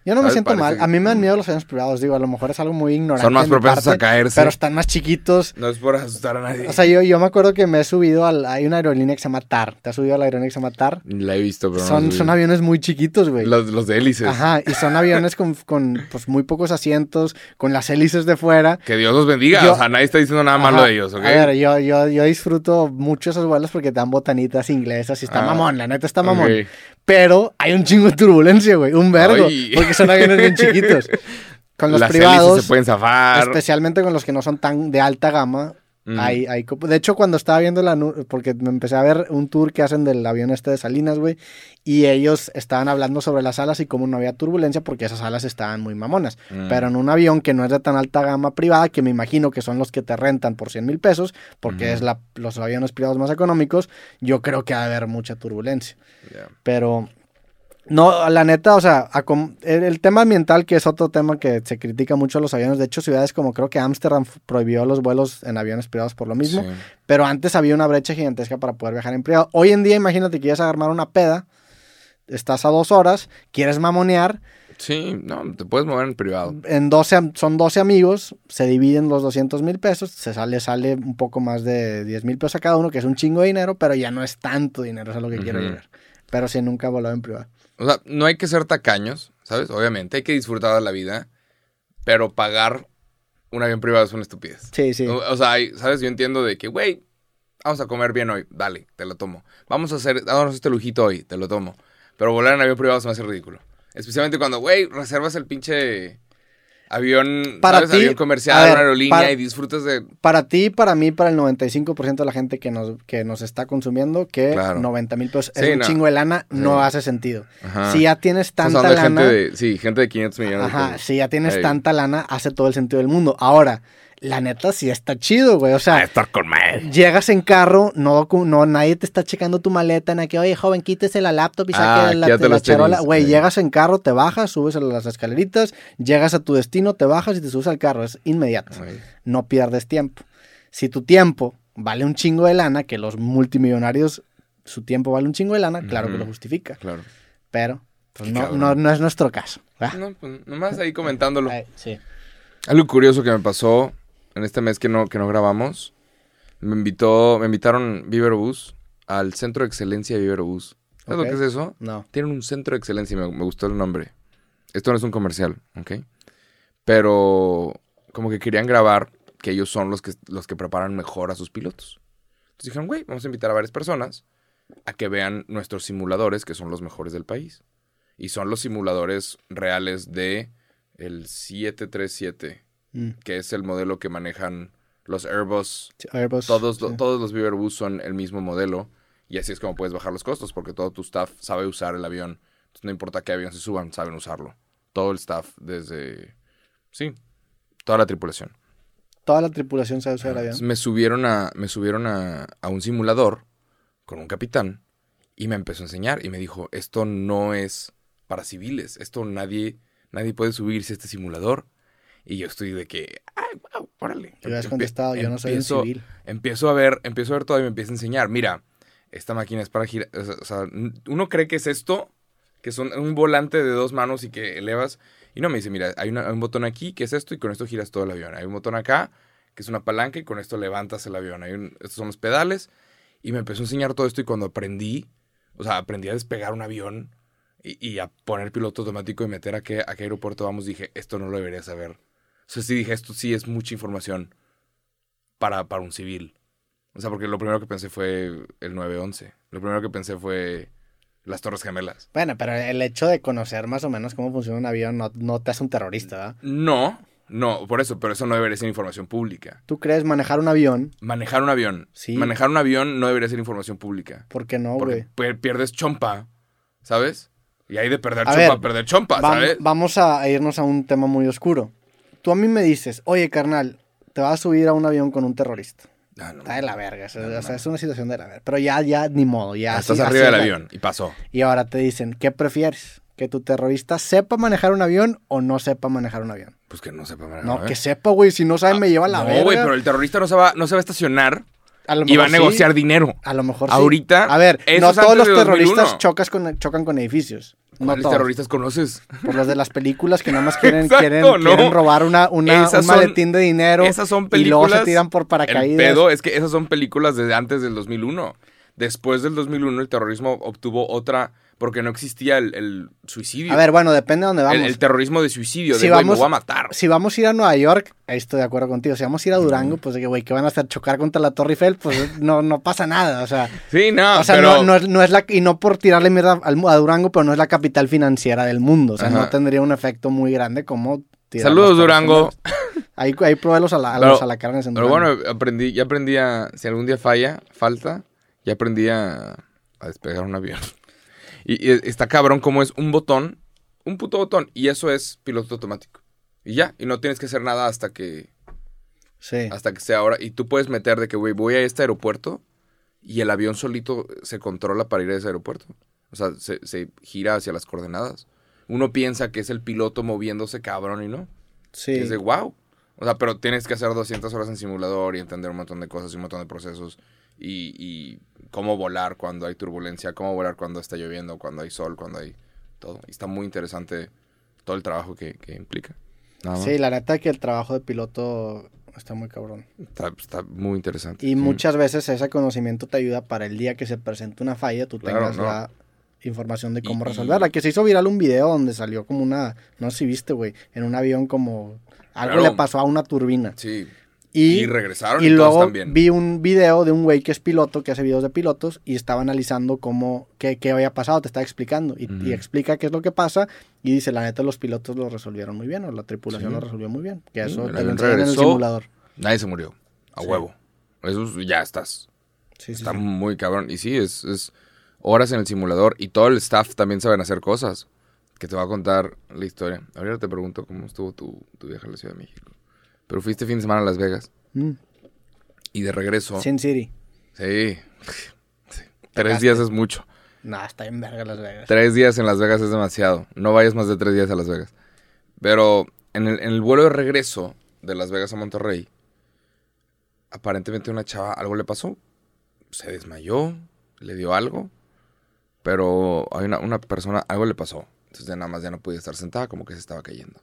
Yo no me siento Parece mal. que- A mí me dan miedo los aviones privados, digo, a lo mejor es algo muy ignorante. Son más propensos a caerse. Pero están más chiquitos. No es por asustar a nadie. O sea, yo, yo me acuerdo que me he subido al... Hay una aerolínea que se llama TAR. ¿Te has subido a la aerolínea que se llama TAR? la he visto, pero son, son aviones muy chiquitos, güey. los, los de hélices. Ajá, y son aviones con, con pues, muy pocos asientos, con las hélices de fuera. Que Dios los bendiga. Yo- o sea, nadie está diciendo nada malo de ellos, ¿ok? A ver, yo, yo, yo disfruto mucho esos vuelos porque te dan botanitas inglesas y está Ah, mamón, la neta está mamón. ok. Pero hay un chingo de turbulencia, güey, un vergo, Ay. porque son aviones bien chiquitos. [LAUGHS] Con los Las privados, se pueden zafar. especialmente con los que no son tan de alta gama, Mm. hay, hay... De hecho, cuando estaba viendo la... Porque me empecé a ver un tour que hacen del avión este de Salinas, güey, y ellos estaban hablando sobre las alas y cómo no había turbulencia porque esas alas estaban muy mamonas. Mm. Pero en un avión que no es de tan alta gama privada, que me imagino que son los que te rentan por 100 mil pesos, porque es la, los aviones privados más económicos, yo creo que va a haber mucha turbulencia. Pero No, la neta, o sea, a com- el, el tema ambiental, que es otro tema que se critica mucho a los aviones. De hecho, ciudades como creo que Ámsterdam prohibió los vuelos en aviones privados por lo mismo. Sí. Pero antes había una brecha gigantesca para poder viajar en privado. Hoy en día, imagínate que quieres armar una peda, estás a dos horas, quieres mamonear, Sí, no, te puedes mover en privado. en 12, am- son 12 amigos, se dividen los 200 mil pesos, se sale, sale un poco más de 10 mil pesos a cada uno, que es un chingo de dinero, pero ya no es tanto dinero, eso es lo que quiero llegar. Pero sí, nunca he volado en privado. O sea, no hay que ser tacaños, ¿sabes? Obviamente, hay que disfrutar de la vida, pero pagar un avión privado es una estupidez. Sí, sí. O, o sea, hay- ¿sabes? Yo entiendo de que, güey, vamos a comer bien hoy, dale, te lo tomo. Vamos a hacer, dámonos este lujito hoy, te lo tomo. Pero volar en avión privado se me hace ridículo. Especialmente cuando, güey, reservas el pinche avión, Para ti, avión comercial, ver, una aerolínea para- y disfrutas de... Para ti, para mí, para el 95% de la gente que nos, que nos está consumiendo, que Claro. 90 mil pesos Sí, es un no. chingo de lana, no Sí. hace sentido. Ajá. Si ya tienes tanta de lana, gente de, sí, gente de 500 millones de ajá, pesos. si ya tienes Ey. tanta lana, hace todo el sentido del mundo. Ahora, la neta sí está chido, güey. O A sea, estar con madre. llegas en carro, no, no, nadie te está checando tu maleta, en que, oye, joven, quítese la laptop y saque Ah, la, la los charola. tenis, Güey, ey. llegas en carro, te bajas, subes a las escaleritas, llegas a tu destino, te bajas y te subes al carro. Es inmediato. Ay, no pierdes tiempo. Si tu tiempo vale un chingo de lana, que los multimillonarios, su tiempo vale un chingo de lana, claro que lo justifica. Claro. Pero pues no, no, no es nuestro caso. ¿verdad? No, pues nomás ahí comentándolo. Ay, sí. Algo curioso que me pasó en este mes que no, que no grabamos. Me invitó, me invitaron Viverbus al Centro de Excelencia de Viverbus. ¿Sabes Ok. lo que es eso? No. Tienen un centro de excelencia, me, me gustó el nombre. Esto no es un comercial, ¿ok? Pero como que querían grabar que ellos son los que, los que preparan mejor a sus pilotos. Entonces dijeron, güey, vamos a invitar a varias personas a que vean nuestros simuladores, que son los mejores del país. Y son los simuladores reales de el 737, Mm. que es el modelo que manejan los Airbus Sí, Airbus, todos, sí. todos los Viverbus son el mismo modelo y así es como puedes bajar los costos porque todo tu staff sabe usar el avión. Entonces, no importa qué avión se suban, saben usarlo. Todo el staff desde... Sí, toda la tripulación. Toda la tripulación sabe usar el avión. me subieron, a, me subieron a, a un simulador con un capitán y me empezó a enseñar y me dijo, esto no es para civiles, esto nadie, nadie puede subirse a este simulador. Y yo estoy de que, ay, wow, órale. Yo habías contestado, yo no soy un empiezo- civil. empiezo a ver, empiezo a ver todo y me empieza a enseñar, mira, esta máquina es para girar, o sea, uno cree que es esto, que son un volante de dos manos y que elevas, y no, me dice, mira, hay, una- hay un botón aquí que es esto y con esto giras todo el avión, hay un botón acá que es una palanca y con esto levantas el avión, hay un- estos son los pedales, y me empezó a enseñar todo esto y cuando aprendí, o sea, aprendí a despegar un avión y, y a poner piloto automático y meter a qué, a qué aeropuerto vamos, dije, esto no lo debería saber. O sea, sí dije, esto sí es mucha información para, para un civil. O sea, porque lo primero que pensé fue el 911. Lo primero que pensé fue las Torres Gemelas. Bueno, pero el hecho de conocer más o menos cómo funciona un avión no, no te hace un terrorista, ¿verdad? No, no, por eso, pero eso no debería ser información pública. ¿Tú crees manejar un avión? Manejar un avión. Sí. Manejar un avión no debería ser información pública. ¿Por qué no, porque güey? pier- pierdes chompa, ¿sabes? Y hay de perder A chompa, ver, perder chompa, ¿sabes? vamos a irnos a un tema muy oscuro. Tú a mí me dices, oye, carnal, te vas a subir a un avión con un terrorista. Ah, no, Está de la verga. o sea, No, no, o sea, no. es una situación de la verga. Pero ya, ya, ni modo. Ya, Estás así- arriba así del avión y pasó. Y ahora te dicen, ¿qué prefieres? ¿Que tu terrorista sepa manejar un avión o no sepa manejar un avión? Pues que no sepa manejar. No, ¿eh? que sepa, güey. Si no sabe, me lleva a la no, verga. güey, pero el terrorista no se va, no se va a estacionar A lo y va a sí, negociar dinero. A lo mejor sí. Ahorita, A ver, no todos los de 2001. terroristas chocas con, chocan con edificios. No ¿Cuáles todos. terroristas conoces? Por los de las películas que nada más quieren, [LAUGHS] Exacto, quieren, no. quieren robar una, una- un son- maletín de dinero. Esas son Y luego películas. se tiran por El paracaídas. pedo es que esas son películas desde antes del 2001. Después del 2001 el terrorismo obtuvo otra porque no existía el, el suicidio. A ver, bueno, depende de dónde vamos. el, el terrorismo de suicidio, Si de güey, me vamos- voy a matar. Si vamos a ir a Nueva York, ahí estoy de acuerdo contigo. Si vamos a ir a Durango, pues de que, güey, ¿qué van a hacer? ¿Chocar contra la Torre Eiffel? Pues no, no pasa nada. O sea, Sí, no, o sea pero no, no es, no es la... Y no por tirarle mierda a Durango, pero no es la capital financiera del mundo. O sea, no tendría un efecto muy grande como... tirar Saludos, Durango. [LAUGHS] Ahí, ahí probé los, a Pero- los alacarnes en Pero bueno, aprendí, ya aprendí a, si algún día falla, falta, ya aprendí a, a despegar un avión. Y, y está cabrón como es un botón, un puto botón, y eso es piloto automático. Y ya, y no tienes que hacer nada hasta que, Sí. hasta que sea ahora. Y tú puedes meter de que, güey, voy a este aeropuerto y el avión solito se controla para ir a ese aeropuerto. O sea, se, se gira hacia las coordenadas. Uno piensa que es el piloto moviéndose cabrón y no. Sí. Que es de wow. O sea, pero tienes que hacer 200 horas en simulador y entender un montón de cosas y un montón de procesos. Y, y cómo volar cuando hay turbulencia, cómo volar cuando está lloviendo, cuando hay sol, cuando hay todo. Y está muy interesante todo el trabajo que, que implica. Sí, la neta que el trabajo de piloto está muy cabrón. Está, está muy interesante. Y Sí. muchas veces ese conocimiento te ayuda para el día que se presente una falla, tú Claro, tengas no. la información de cómo y- resolverla. Que se hizo viral un video donde salió como una, no sé si viste, güey, en un avión como algo Claro. le pasó a una turbina. Sí. Y, Y, regresaron y, y todos luego también. vi un video de un güey que es piloto, que hace videos de pilotos, y estaba analizando cómo, qué, qué había pasado, te estaba explicando. Y, explica qué es lo que pasa, y dice, la neta, los pilotos lo resolvieron muy bien, o la tripulación Sí. lo resolvió muy bien. Que Sí, eso el te lo en el simulador. Nadie se murió. A Sí. huevo. Eso es- ya estás. Sí, sí, Está sí. muy cabrón. Y sí, es, es horas en el simulador. Y todo el staff también saben hacer cosas. Que te va a contar la historia. Ahorita te pregunto cómo estuvo tu, tu viaje a la Ciudad de México. Pero fuiste fin de semana a Las Vegas. Mm. Y de regreso. Sin City. Sí. Sí. Tres días es mucho. No, está en verga Las Vegas. Tres días en Las Vegas es demasiado. No vayas más de tres días a Las Vegas. Pero en el, en el vuelo de regreso de Las Vegas a Monterrey, aparentemente una chava algo le pasó. Se desmayó, le dio algo. Pero hay una, una persona, algo le pasó. Entonces ya nada más ya no podía estar sentada, como que se estaba cayendo.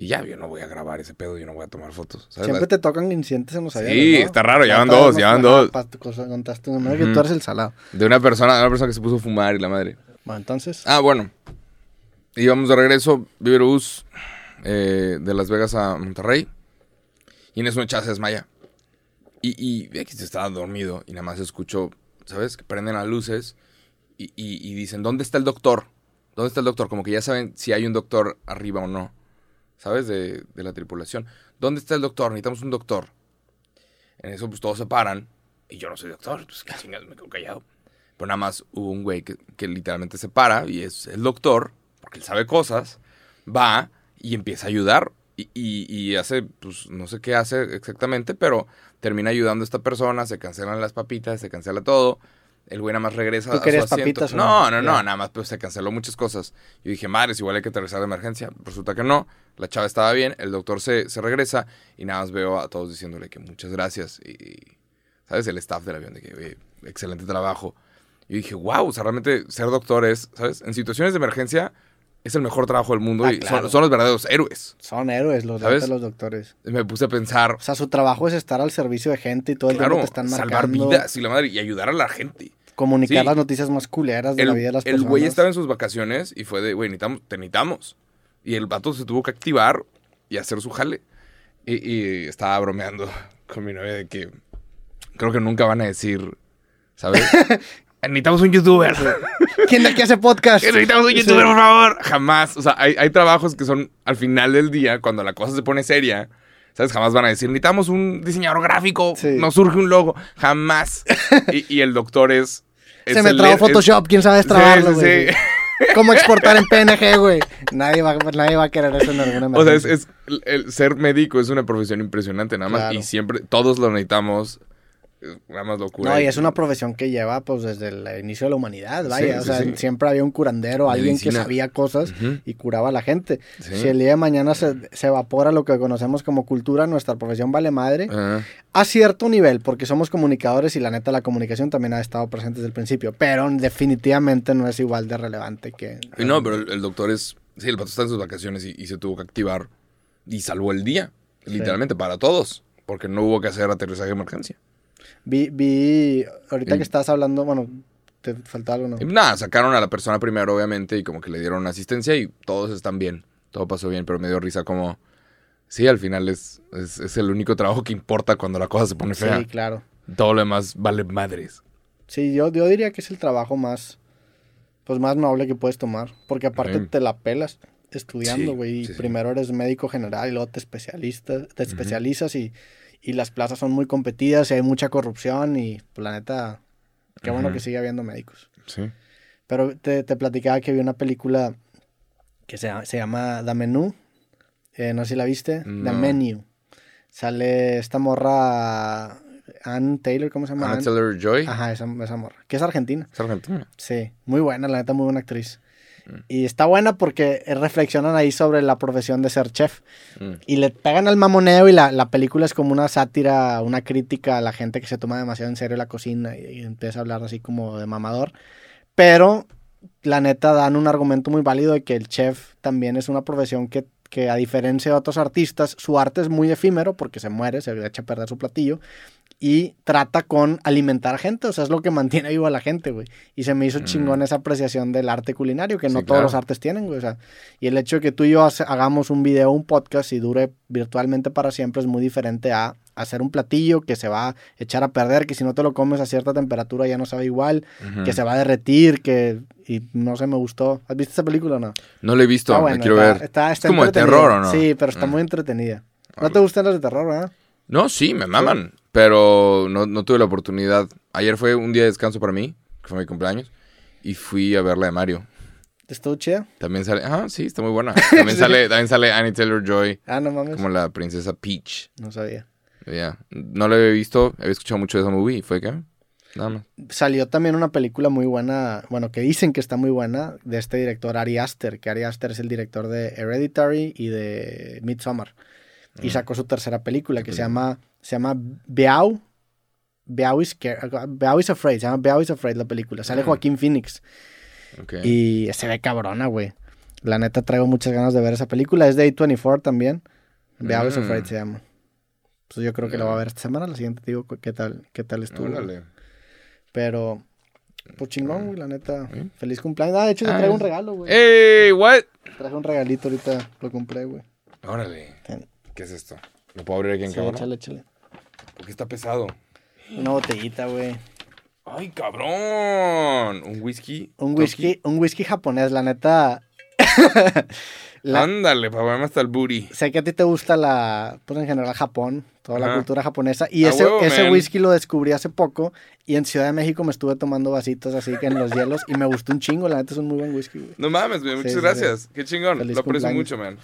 Y ya, yo no voy a grabar ese pedo, yo no voy a tomar fotos. ¿sabes? Siempre te tocan incidentes en los Sí, aviones, ¿no? está raro, ya van dos, ya van dos. pa- tu cosa contaste una que tú eres el salado. De una persona, de una persona que se puso a fumar y la madre. Bueno, entonces. Ah, bueno. Íbamos de regreso, Viverus, eh, de Las Vegas a Monterrey. Y en eso una se desmaya. Y, y aquí se estaba dormido y nada más escucho, ¿sabes? Que prenden las luces y, y- y dicen, ¿dónde está el doctor? ¿Dónde está el doctor? Como que ya saben si hay un doctor arriba o no, ¿sabes? De, de la tripulación. ¿Dónde está el doctor? Necesitamos un doctor. En eso pues todos se paran y yo no soy doctor, pues qué chingados, me quedo callado. Pero nada más hubo un güey que, literalmente se para y es el doctor, porque él sabe cosas, va y empieza a ayudar. Y, y- y hace, pues no sé qué hace exactamente, pero termina ayudando a esta persona, se cancelan las papitas, se cancela todo. El güey nada más regresa ¿Tú a su querías asiento. papitas no, no? no, no, Ya. nada más pues se canceló muchas cosas. Yo dije, madres, igual hay que aterrizar de emergencia. Resulta que no, la chava estaba bien, el doctor se, se regresa y nada más veo a todos diciéndole que muchas gracias. Y, ¿sabes? El staff del avión de que, "Oye, excelente trabajo. Yo dije, wow, o sea, realmente ser doctor es, ¿sabes? En situaciones de emergencia es el mejor trabajo del mundo Ah, y claro. son, son los verdaderos héroes. Son héroes los, ¿Sabes? los doctores. Me puse a pensar, O sea, su trabajo es estar al servicio de gente y todo el claro, tiempo te están salvar marcando. vidas y la madre, y ayudar a la gente. Comunicar Sí. las noticias más culeras de El, la vida de las el personas. güey estaba en sus vacaciones y fue de, güey, necesitamos, te necesitamos. Y el vato se tuvo que activar y hacer su jale. Y, y estaba bromeando [LAUGHS] con mi novia de que creo que nunca van a decir, ¿sabes? [LAUGHS] necesitamos un youtuber. [LAUGHS] ¿Quién de aquí hace podcast? necesitamos un Sí. youtuber, por favor. Jamás. O sea, hay, hay trabajos que son al final del día, cuando la cosa se pone seria. ¿Sabes? Jamás van a decir, necesitamos un diseñador gráfico, Sí. nos surge un logo. Jamás. y, y el doctor es... Se me trabó es- Photoshop, quién sabe Sí, destrabarlo, sí, güey. sí. ¿Cómo exportar en [LAUGHS] PNG, güey? Nadie va, nadie va a querer eso en alguna O sea, es, el, el ser médico es una profesión impresionante, nada más. Claro. Y siempre, todos lo necesitamos. Nada más locura. No, y es una profesión que lleva pues desde el inicio de la humanidad, vaya. Sí, o sí, sea, sí. siempre había un curandero, alguien que sabía cosas y curaba a la gente. Si el día de mañana se, se evapora lo que conocemos como cultura, nuestra profesión vale madre. A cierto nivel, porque somos comunicadores y la neta la comunicación también ha estado presente desde el principio, pero definitivamente no es igual de relevante que... y no, pero el, el doctor es. Sí, el pato está en sus vacaciones y, y se tuvo que activar. Y salvó el día. Literalmente para todos. Porque no hubo que hacer aterrizaje de emergencia. Vi, vi ahorita que estabas hablando, bueno, te faltaba algo, ¿no? Y nada, sacaron a la persona primero, obviamente, y como que le dieron asistencia y todos están bien. Todo pasó bien, pero me dio risa como. Sí, al final es, es, es el único trabajo que importa cuando la cosa se pone fea. Sí, claro. Todo lo demás vale madres. Sí, yo, yo diría que es el trabajo más, pues más noble que puedes tomar, porque aparte Sí. te la pelas estudiando, güey, y sí, sí. primero eres médico general y luego te especialistas, te especializas y, y las plazas son muy competidas y hay mucha corrupción y pues, la neta, qué bueno que sigue habiendo médicos. Sí. Pero te, te platicaba que vi una película que se, se llama The Menu. Eh, no sé si la viste. The. Menu. Sale esta morra Ann Taylor, ¿cómo se llama? Ann- Taylor Joy. Ajá, esa, esa morra. Que es argentina. Es argentina. Sí, muy buena, la neta, muy buena actriz. Mm. Y está buena porque eh, reflexionan ahí sobre la profesión de ser chef. Mm. Y le pegan al mamoneo y la, la película es como una sátira, una crítica a la gente que se toma demasiado en serio la cocina y, y empieza a hablar así como de mamador. Pero la neta dan un argumento muy válido de que el chef también es una profesión que, que a diferencia de otros artistas, su arte es muy efímero porque se muere, se echa a perder su platillo y trata con alimentar gente, o sea, es lo que mantiene vivo a la gente, güey. Y se me hizo Mm. chingón esa apreciación del arte culinario que no todos los artes tienen, güey. O sea, y el hecho de que tú y yo hagamos un video, un podcast y dure virtualmente para siempre es muy diferente a hacer un platillo que se va a echar a perder, que si no te lo comes a cierta temperatura ya no sabe igual, que se va a derretir, que y no sé, me gustó. ¿Has visto esa película o no? No lo he visto, la buena, quiero está- ver. está- es está como de terror, ¿o no? Sí, pero está Mm. muy entretenida. ¿No Ah, te gustan las de terror, verdad? No, sí, me maman. Pero no, no tuve la oportunidad. Ayer fue un día de descanso para mí, que fue mi cumpleaños. Y fui a ver la de Mario. ¿Estuvo chida? También sale. Ah, sí, está muy buena. [LAUGHS] También sale, también sale Annie Taylor Joy Ah, no mames. como la princesa Peach. No sabía. Ya. No lo había visto, había escuchado mucho de esa movie. ¿Y fue qué? Nada más. Salió también una película muy buena, bueno, que dicen que está muy buena, de este director Ari Aster, que Ari Aster es el director de Hereditary y de Midsommar. Y sacó su tercera película que se llama, se llama Beau. Beau is, Scared- Beau is Afraid, se llama Beau is Afraid la película. Sale. Joaquín Phoenix Ok. y se ve cabrona, güey. La neta traigo muchas ganas de ver esa película. Es de A24 también. Beau is Mm. Afraid se llama. Pues yo creo que la voy a ver esta semana. La siguiente te digo qué tal, qué tal estuvo. Órale. Pero, pues chingón, güey, la neta. ¿Sí? Feliz cumpleaños. Ah, de hecho, te Ah, traigo un es- regalo, güey. ¡Ey! ¿What? Traje un regalito ahorita, lo compré, güey. Órale. Ten. ¿Qué es esto? ¿Lo puedo abrir aquí en Sí, cámara? échale, échale. Porque está pesado. Una botellita, güey. ¡Ay, cabrón! Un whisky. Un Toki. whisky, un whisky japonés, la neta. [LAUGHS] La- Ándale, para verme hasta el booty. sé que a ti te gusta la, pues en general Japón, toda la cultura japonesa. Y A ese, huevo, ese whisky lo descubrí hace poco. Y en Ciudad de México me estuve tomando vasitos así que en los hielos. Y me gustó un chingo, la neta es un muy buen whisky, güey. No mames, güey. Muchas Sí, sí, gracias. Qué chingón. Feliz Lo aprecio mucho, man.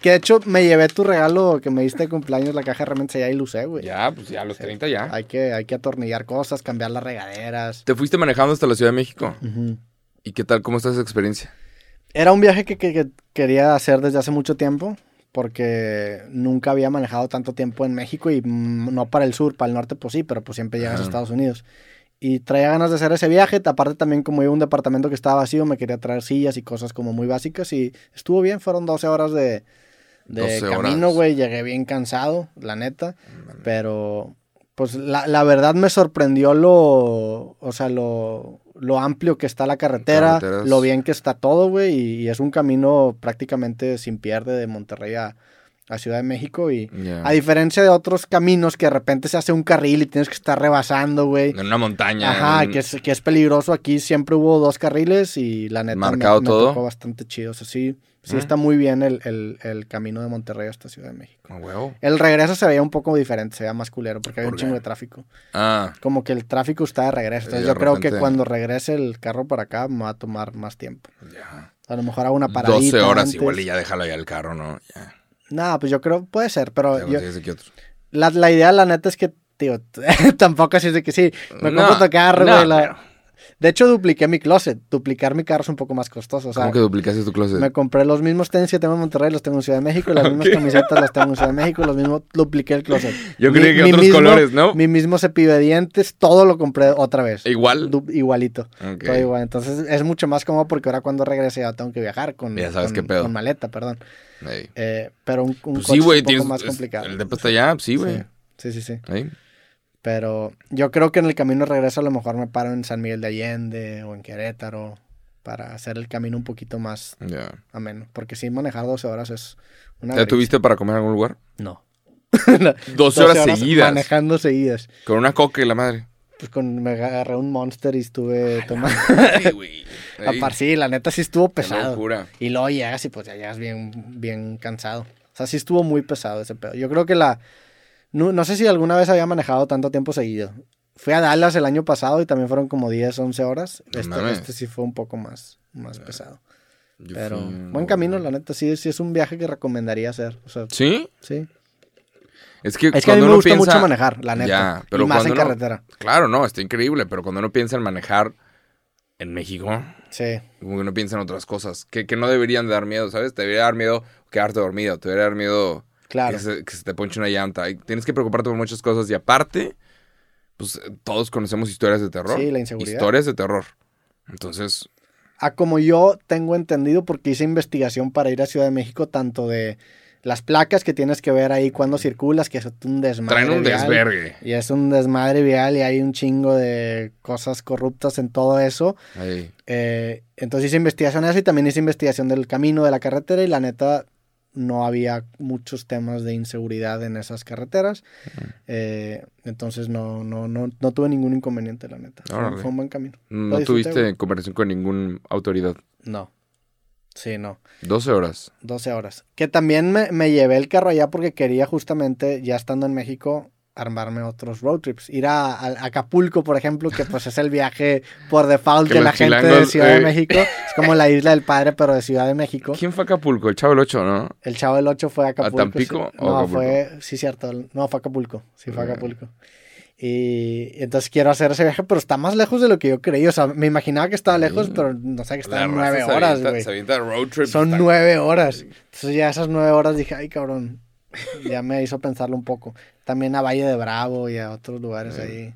Que de hecho me llevé tu regalo que me diste de cumpleaños, la caja de herramientas allá y lo usé, güey. Ya, pues ya a los 30 ya. Hay que, hay que atornillar cosas, cambiar las regaderas. ¿Te fuiste manejando hasta la Ciudad de México? ¿Y qué tal? ¿Cómo está esa experiencia? Era un viaje que, que- que quería hacer desde hace mucho tiempo, porque nunca había manejado tanto tiempo en México y mm, no para el sur, para el norte pues sí, pero pues siempre llegas a. Estados Unidos. Y traía ganas de hacer ese viaje, aparte también como iba a un departamento que estaba vacío, me quería traer sillas y cosas como muy básicas y estuvo bien, fueron 12 horas de, de 12 camino, güey, llegué bien cansado, la neta, pero pues la, la verdad me sorprendió lo, o sea, lo, lo amplio que está la carretera, Carreteras. lo bien que está todo, güey, y, y es un camino prácticamente sin pierde de Monterrey a, a Ciudad de México y a diferencia de otros caminos que de repente se hace un carril y tienes que estar rebasando, güey. En una montaña. Ajá, en- que es, que es peligroso. Aquí siempre hubo dos carriles y la neta me- Marcado me, todo. tocó bastante chido. O sea, sí, sí Ah. está muy bien el, el- el camino de Monterrey hasta Ciudad de México. A huevo. El regreso se veía un poco diferente, se veía más culero porque había ¿Por un qué? chingo de tráfico. Ah, Como que el tráfico está de regreso. Entonces de yo creo que cuando regrese el carro para acá me va a tomar más tiempo. ya. A lo mejor hago una paradita 12 horas antes. igual y ya déjalo ahí al carro, ¿no? Ya. No, pues yo creo, puede ser, pero Ya yo- la, la idea, la neta, es que, tío, [LAUGHS] tampoco así es de que sí, me No, compro tu carro, no, güey. la- pero- De hecho, dupliqué mi closet. Duplicar mi carro es un poco más costoso. O sea, ¿Cómo que duplicaste tu closet? me compré los mismos tenis que tengo en Monterrey, los tengo en Ciudad de México, las mismas camisetas las tengo en Ciudad de México, los mismos, dupliqué el closet. Yo creí que mi otros mismo- colores, ¿no? Mi mismo cepillo de dientes, todo lo compré otra vez. Igual. Du- igualito. Ok. Todo igual. Entonces es mucho más cómodo porque ahora cuando regrese ya tengo que viajar con, Ya sabes con- qué pedo. con maleta, perdón. Eh, pero un, un Pues coche sí, güey. es un poco tienes- más complicado. El depa está allá, sí, güey. Sí, sí, sí. sí. Pero yo creo que en el camino de regreso a lo mejor me paro en San Miguel de Allende o en Querétaro para hacer el camino un poquito más ameno. Porque sí, manejar 12 horas es una... ¿Ya gris. tuviste para comer en algún lugar? No. [LAUGHS] 12 [LAUGHS] horas seguidas. Manejando seguidas. Con una coca y la madre. Pues con, me agarré un monster y estuve tomando... Ay, güey. [LAUGHS] Ey, Aparte, sí, la neta sí estuvo pesado. locura. Y luego llegas y pues ya llegas bien, bien cansado. O sea, sí estuvo muy pesado ese pedo. Yo creo que la... No, no sé si alguna vez había manejado tanto tiempo seguido. Fui a Dallas el año pasado y también fueron como 10, 11 horas. Este, este sí fue un poco más, más pesado. Yo Pero fui- buen camino, la neta. Sí, sí es un viaje que recomendaría hacer. O sea, ¿Sí? sí. Es que, Es que a mí me uno gusta piensa- mucho manejar, la neta. Ya, pero y más en uno- carretera. Claro, no, está increíble, pero cuando uno piensa en manejar en México, Sí. como que uno piensa en otras cosas que, que no deberían de dar miedo, ¿sabes? Te debería dar miedo quedarte dormido, te debería dar miedo Claro. que, se, que se te ponche una llanta. Y tienes que preocuparte por muchas cosas y aparte, pues eh, todos conocemos historias de terror. Sí, la inseguridad. Historias de terror. Entonces, A como yo tengo entendido, porque hice investigación para ir a Ciudad de México, tanto de las placas que tienes que ver ahí cuando circulas, que es un desmadre. traen un vial, desvergue. Y es un desmadre vial y hay un chingo de cosas corruptas en todo eso. Ahí. Eh, entonces hice investigación de eso y también hice investigación del camino de la carretera y la neta no había muchos temas de inseguridad en esas carreteras. Eh, entonces no, no, no, no tuve ningún inconveniente, la neta. Fue, un buen camino. No disfruté, tuviste conversación con ninguna autoridad. No. Sí, no. 12 horas. 12 horas. Que también me, me llevé el carro allá porque quería justamente, ya estando en México, armarme otros road trips. Ir a, a Acapulco, por ejemplo, que pues es el viaje por default de la gente de Ciudad de eh. México. Es como la isla del padre, pero de Ciudad de México. ¿Quién fue a Acapulco? El Chavo el 8, ¿no? El Chavo del 8 fue a Acapulco. Tampico sí. o No, Acapulco? fue, sí, cierto. No, fue a Acapulco. Sí, fue a. Acapulco. Y entonces quiero hacer ese viaje, pero está más lejos de lo que yo creí. O sea, me imaginaba que estaba lejos, pero no sé que estaban nueve horas, güey. Son nueve horas. Entonces ya esas nueve horas dije, ay cabrón, ya me hizo pensarlo un poco. También a Valle de Bravo y a otros lugares Sí. ahí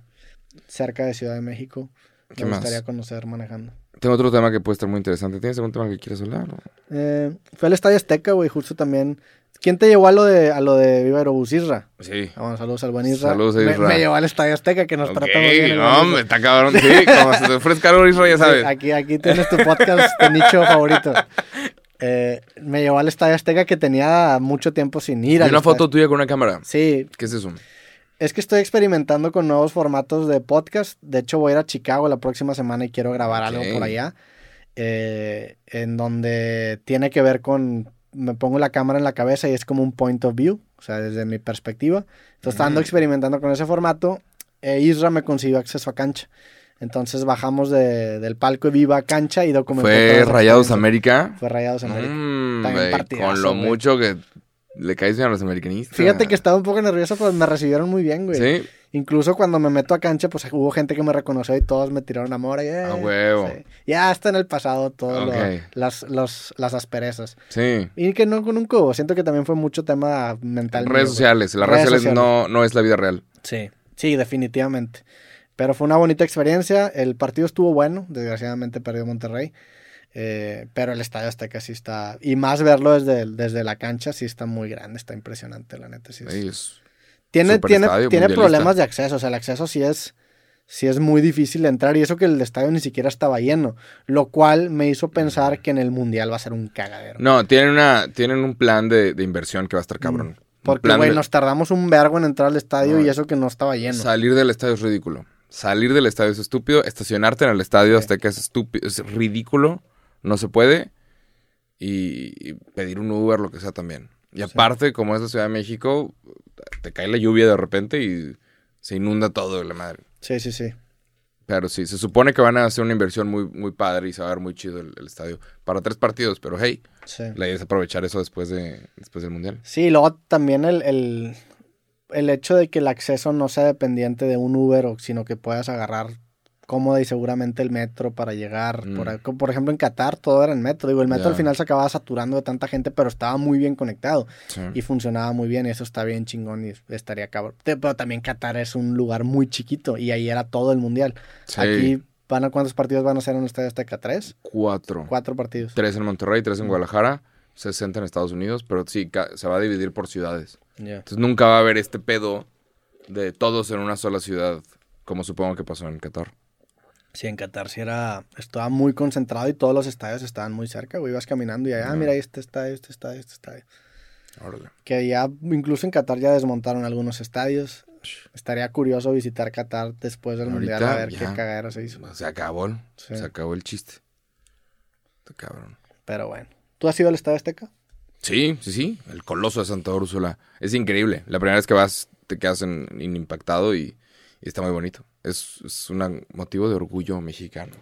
cerca de Ciudad de México. ¿Qué Me más? gustaría conocer manejando. Tengo otro tema que puede estar muy interesante. ¿Tienes algún tema que quieras hablar? Eh, fue al Estadio Azteca, güey, justo también. ¿Quién te llevó a lo de, a lo de Viva Aerobús Isra? Sí. Ah, bueno, saludos al buen Isra. Saludos a Me- Isra. Me, llevó al Estadio Azteca que nos Ok, tratamos bien. no, hombre, está cabrón. Sí, como se te ofrezca algo, Isra, ya Sí, sabes. aquí, aquí tienes tu podcast de nicho favorito. [LAUGHS] Eh, me llevó al Estadio Azteca que tenía mucho tiempo sin ir. Y al una estadio. foto tuya con una cámara. Sí, ¿Qué es eso? Es que estoy experimentando con nuevos formatos de podcast. De hecho, voy a ir a Chicago la próxima semana y quiero grabar algo Ok. por allá. eh, en donde tiene que ver con. Me pongo la cámara en la cabeza y es como un point of view. O sea, desde mi perspectiva. Entonces, ando Mm. experimentando con ese formato. E Isra me consiguió acceso a cancha. Entonces bajamos de- del palco y viva cancha y documenté. toda ¿Fue Rayados. América? Fue Rayados América. Mm, También güey, partidazo, con lo mucho que le caes bien a los americanistas. Fíjate que estaba un poco nervioso, pero me recibieron muy bien, güey. Sí, Incluso cuando me meto a cancha, pues hubo gente que me reconoció y todos me tiraron amor. Y, eh, A huevo. sí. Ya está en el pasado todo lo- Ok. las, los- las asperezas. sí. Y que no con un cubo. Siento que también fue mucho tema mental. Redes mío, sociales. Las Redes redes sociales sociales. no, no es la vida real. Sí, sí, definitivamente. Pero fue una bonita experiencia. El partido estuvo bueno. Desgraciadamente perdió Monterrey. Eh, pero el estadio Azteca sí está. Y más verlo desde, desde la cancha, sí está muy grande. Está impresionante, la neta. Sí, es- Tiene, tiene, tiene problemas de acceso, o sea, el acceso sí es, sí es muy difícil entrar y eso que el estadio ni siquiera estaba lleno, lo cual me hizo pensar que en el mundial va a ser un cagadero. No, tienen, una, tienen un plan de, de inversión que va a estar cabrón. Un Porque, güey, de- nos tardamos un vergo en entrar al estadio No. y eso que no estaba lleno. Salir del estadio es ridículo. Salir del estadio es estúpido. Estacionarte en el estadio hasta que es estúpido, es ridículo. No se puede. Y, y pedir un Uber, lo que sea también. Y aparte, como es la Ciudad de México, te cae la lluvia de repente y se inunda todo de la madre. Sí, sí, sí. Pero sí, se supone que van a hacer una inversión muy, muy padre y se va a ver muy chido el, el estadio. Para tres partidos, pero hey, Sí, la idea es aprovechar eso después, de, después del Mundial. Sí, luego también el, el, el hecho de que el acceso no sea dependiente de un Uber, o- sino que puedas agarrar cómoda y seguramente el metro para llegar. Mm. Por, como por ejemplo, en Qatar todo era en metro. Digo, el metro al final se acababa saturando de tanta gente, pero estaba muy bien conectado. Sí. y funcionaba muy bien, y eso está bien chingón y estaría cabrón. Pero también Qatar es un lugar muy chiquito y ahí era todo el mundial. Sí. Aquí van a cuántos partidos van a ser en el Estadio Azteca, tres, Cuatro. cuatro partidos. Tres en Monterrey, tres en Guadalajara, 60 en Estados Unidos, pero sí, se va a dividir por ciudades. Entonces nunca va a haber este pedo de todos en una sola ciudad, como supongo que pasó en Qatar. Sí, en Qatar sí era, estaba muy concentrado y todos los estadios estaban muy cerca, güey, ibas caminando y allá, ah, mira, este estadio, este estadio, este estadio. Órale. Que ya, incluso en Qatar ya desmontaron algunos estadios. Estaría curioso visitar Qatar después del Ahorita, mundial a ver ya. qué cagadero se hizo. Se acabó, Sí. se acabó el chiste. Está cabrón. Pero bueno. ¿Tú has ido al Estadio Azteca? Sí, sí, sí. El coloso de Santa Úrsula. Es increíble. La primera vez que vas te quedas en, en impactado y, y está muy bonito. Es, es un motivo de orgullo mexicano.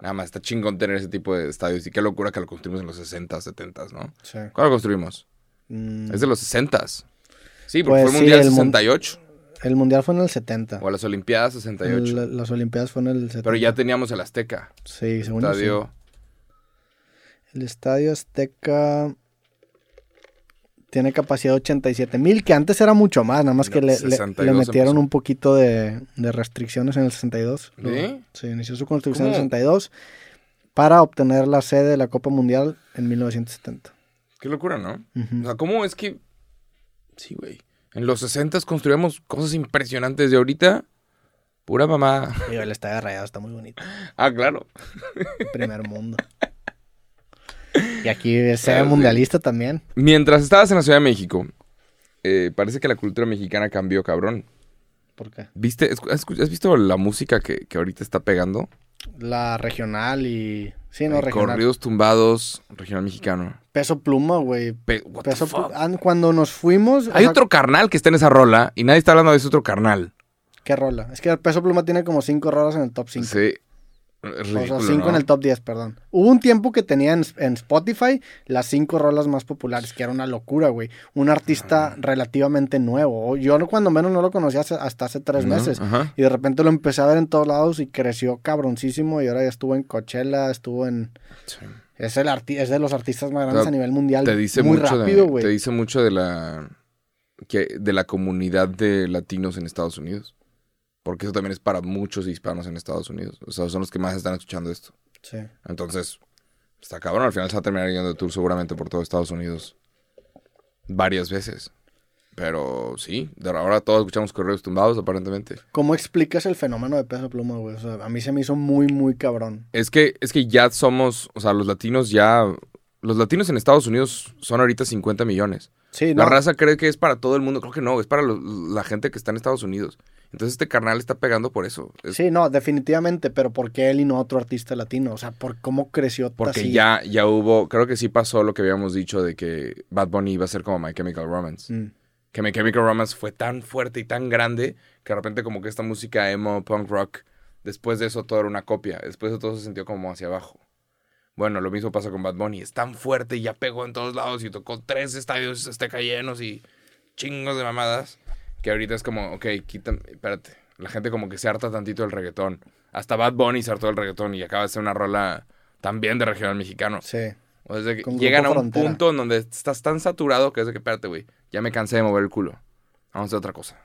Nada más, está chingón tener ese tipo de estadios. Y qué locura que lo construimos en los 60, 70, ¿no? Sí. ¿Cuándo lo construimos? Mm, Es de los 60. Sí, porque Pues fue el sí, Mundial el mun- 68. El mundial fue en el 70. O las Olimpiadas 68. El- las Olimpiadas fue en el 70. Pero ya teníamos el Azteca. Sí, según yo sí. El Estadio Azteca tiene capacidad de 87 mil, que antes era mucho más, nada más que le, le- 62 le metieron empezó. un poquito de, de restricciones en el 62. Lo- ¿Sí? Se inició su construcción en el ¿Cómo? 62 para obtener la sede de la Copa Mundial en 1970. Qué locura, ¿no? O sea, ¿cómo es que... Sí, güey. En los 60 construíamos cosas impresionantes de ahorita. Pura mamá. Digo, el Estadio de Rayados está muy bonito. [LAUGHS] Ah, claro. Primer mundo. [LAUGHS] Y aquí sí. mundialista también. Mientras estabas en la Ciudad de México, eh, parece que la cultura mexicana cambió, cabrón. ¿Por qué? ¿Viste? ¿Has, visto la música que, que ahorita está pegando? La regional y... Sí, no, Eh, regional. Corridos tumbados, regional mexicano. Peso pluma, güey. Pe- Peso fuck? Plu- ah, Cuando nos fuimos... Hay sea, otro carnal que está en esa rola y nadie está hablando de ese otro carnal. ¿Qué rola? Es que el Peso Pluma tiene como cinco rolas en el top 5. Sí. Es o sea, ridículo, cinco ¿no? en el top 10, perdón. Hubo un tiempo que tenía en, en Spotify las cinco rolas más populares, que era una locura, güey. Un artista relativamente nuevo. Yo cuando menos no lo conocía hasta hace tres ¿No? meses. Y de repente lo empecé a ver en todos lados y creció cabroncísimo. Y ahora ya estuvo en Coachella, estuvo en... Sí. Es, el arti- es de los artistas más grandes sea, a nivel mundial. Te dice Muy mucho rápido, güey. te dice mucho de la que de la comunidad de latinos en Estados Unidos. Porque eso también es para muchos hispanos en Estados Unidos. O sea, son los que más están escuchando esto. Sí. Entonces, está cabrón. Al final se va a terminar yendo de tour seguramente por todo Estados Unidos. Varias veces. Pero sí, de ahora todos escuchamos correos tumbados, aparentemente. ¿Cómo explicas el fenómeno de Peso Pluma, güey? O sea, a mí se me hizo muy, muy cabrón. Es que, es que ya somos, o sea, los latinos ya. Los latinos en Estados Unidos son ahorita 50 millones. Sí, La no. raza cree que es para todo el mundo. Creo que no, es para lo- la gente que está en Estados Unidos. Entonces este carnal está pegando por eso. Es Sí, no, definitivamente, pero ¿por qué él y no otro artista latino? O sea, ¿por cómo creció porque así? ya, ya hubo, creo que sí pasó lo que habíamos dicho de que Bad Bunny iba a ser como My Chemical Romance. Mm, Que My Chemical Romance fue tan fuerte y tan grande que de repente como que esta música emo, punk rock, después de eso todo era una copia. Después de todo se sintió como hacia abajo. Bueno, lo mismo pasa con Bad Bunny. Es tan fuerte y ya pegó en todos lados y tocó tres estadios azteca llenos y chingos de mamadas. Que ahorita es como, ok, quítame, espérate. La gente como que se harta tantito del reggaetón. Hasta Bad Bunny se hartó del reggaetón y acaba de ser una rola también de regional mexicano. Sí. O sea, que llegan a un Frontera. punto en donde estás tan saturado que es de que, espérate, güey, ya me cansé de mover el culo. Vamos a hacer otra cosa.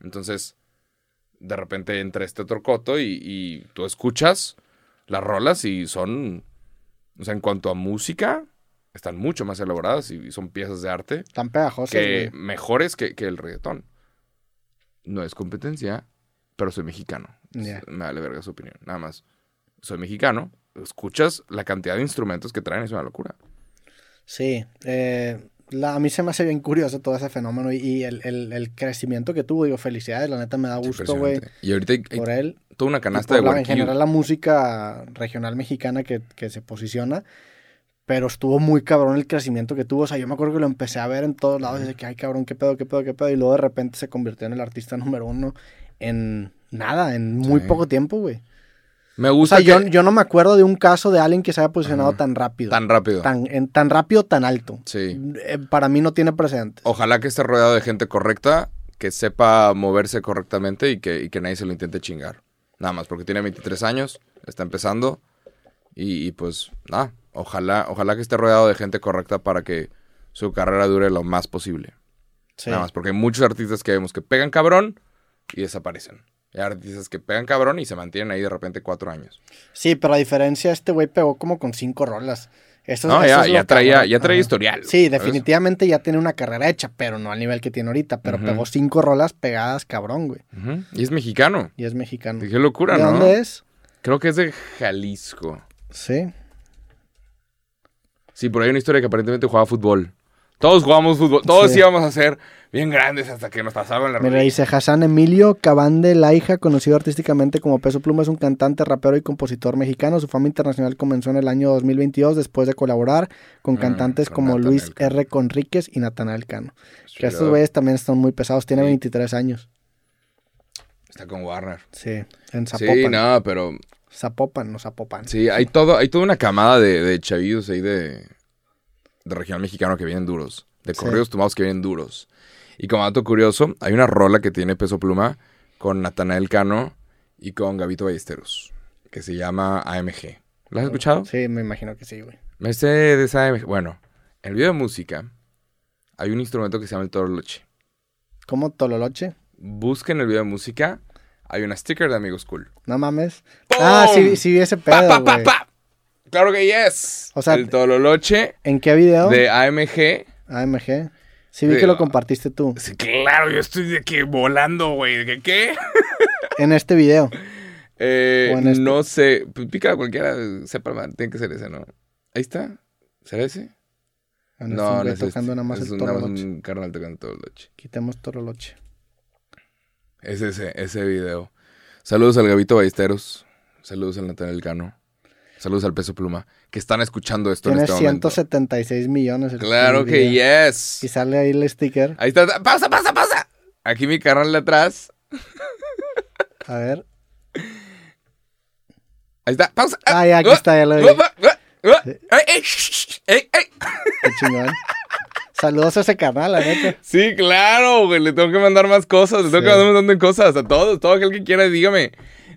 Entonces, de repente entra este otro coto y, y tú escuchas las rolas y son, o sea, en cuanto a música, están mucho más elaboradas y son piezas de arte Tan pegajosas, que güey. mejores que, que el reggaetón. No es competencia, pero soy mexicano. Ya. Me vale verga su opinión. Nada más. Soy mexicano. Escuchas la cantidad de instrumentos que traen, es una locura. Sí. eh, la- a mí se me hace bien curioso todo ese fenómeno y, y el, el- el crecimiento que tuvo. Digo, felicidades, la neta me da gusto, güey. Y ahorita hay, por él. toda una canasta de la- en general la música regional mexicana que, que se posiciona. Pero estuvo muy cabrón el crecimiento que tuvo. O sea, yo me acuerdo que lo empecé a ver en todos lados. Desde que, ay, cabrón, qué pedo, qué pedo, qué pedo. Y luego de repente se convirtió en el artista número uno en nada, en muy Sí. poco tiempo, güey. Me O gusta sea, yo, no me acuerdo de un caso de alguien que se haya posicionado Ajá. tan rápido. tan rápido. tan, en, tan rápido, tan alto. Sí. Eh, para mí no tiene precedentes. Ojalá que esté rodeado de gente correcta, que sepa moverse correctamente y que, y que nadie se lo intente chingar. Nada más, porque tiene 23 años, está empezando. Y, y pues, nada, ojalá, ojalá que esté rodeado de gente correcta para que su carrera dure lo más posible. Sí. Nada más, porque hay muchos artistas que vemos que pegan cabrón y desaparecen. Hay artistas que pegan cabrón y se mantienen ahí de repente cuatro años. Sí, pero a diferencia, este güey pegó como con cinco rolas. Eso, No, eso ya, es ya traía, cabrón. ya traía Ajá. historial. Sí, ¿sabes? definitivamente ya tiene una carrera hecha, pero no al nivel que tiene ahorita. Pero pegó cinco rolas pegadas, cabrón, güey. Y es mexicano. Y es mexicano. Qué locura, ¿De ¿no? dónde es? Creo que es de Jalisco. Sí. Sí, por ahí hay una historia que aparentemente jugaba fútbol. Todos jugábamos fútbol. Todos Sí. íbamos a ser bien grandes hasta que nos pasaban la Mira, dice Hassan Emilio Cabande Laija, conocido artísticamente como Peso Pluma, es un cantante, rapero y compositor mexicano. Su fama internacional comenzó en el año 2022 después de colaborar con Ah, cantantes con como Luis. R. Conríquez y Natanael Cano. Que estos güeyes también están muy pesados. Tiene Sí. 23 años. Está con Warner. Sí, en Zapopan. Sí, no, pero Zapopan, no Zapopan. sí, hay todo, hay toda una camada de, de chavillos ahí de, de regional mexicano que vienen duros. De Sí. corridos tomados que vienen duros. Y como dato curioso, hay una rola que tiene Peso Pluma con Natanael Cano y con Gabito Ballesteros, que se llama AMG. ¿Lo has escuchado? Sí, me imagino que sí, güey. Me sé de esa AMG. Bueno, en el video de música hay un instrumento que se llama el toroloche. ¿Cómo Tololoche? Busquen el video de música, hay una sticker de Amigos Cool. No mames. ¡Pum! Ah, sí, sí vi ese pedo, ¡Pa, pa, pa, güey. pa! Claro que yes. O sea, el Tololoche ¿En qué video? de AMG. AMG. Sí vi Sí, que lo ah. compartiste tú. Sí, claro, yo estoy de que volando, güey. ¿De qué? [LAUGHS] En este video. Eh, en este. No sé. P- Pica cualquiera, sepa, man, tiene que ser ese, ¿no? Ahí está. ¿Será ese? En no, este no es tocando este. nada más es el más Tololoche. un carnal tocando. Quitemos Tololoche. Es ese, ese video. Saludos al Gabito Ballesteros. Saludos al Nathaniel Cano. Saludos al Peso Pluma. Que están escuchando esto Tiene en este momento. 176 millones. el- Claro que video. yes. Y sale ahí el sticker. Ahí está. ¡Pasa, pasa, pasa! Aquí mi carnal de atrás. A ver. Ahí está. ¡Pausa! Ah, ya, aquí Uh, está, ya lo vi. uh, uh, uh. ¡Ey, ey, shh, ey, ey! Qué chingón. Saludos a ese canal, la neta. Sí, claro, güey. Le tengo que mandar más cosas. Le tengo Sí. que mandar un montón de cosas a todos. Todo aquel que quiera, dígame.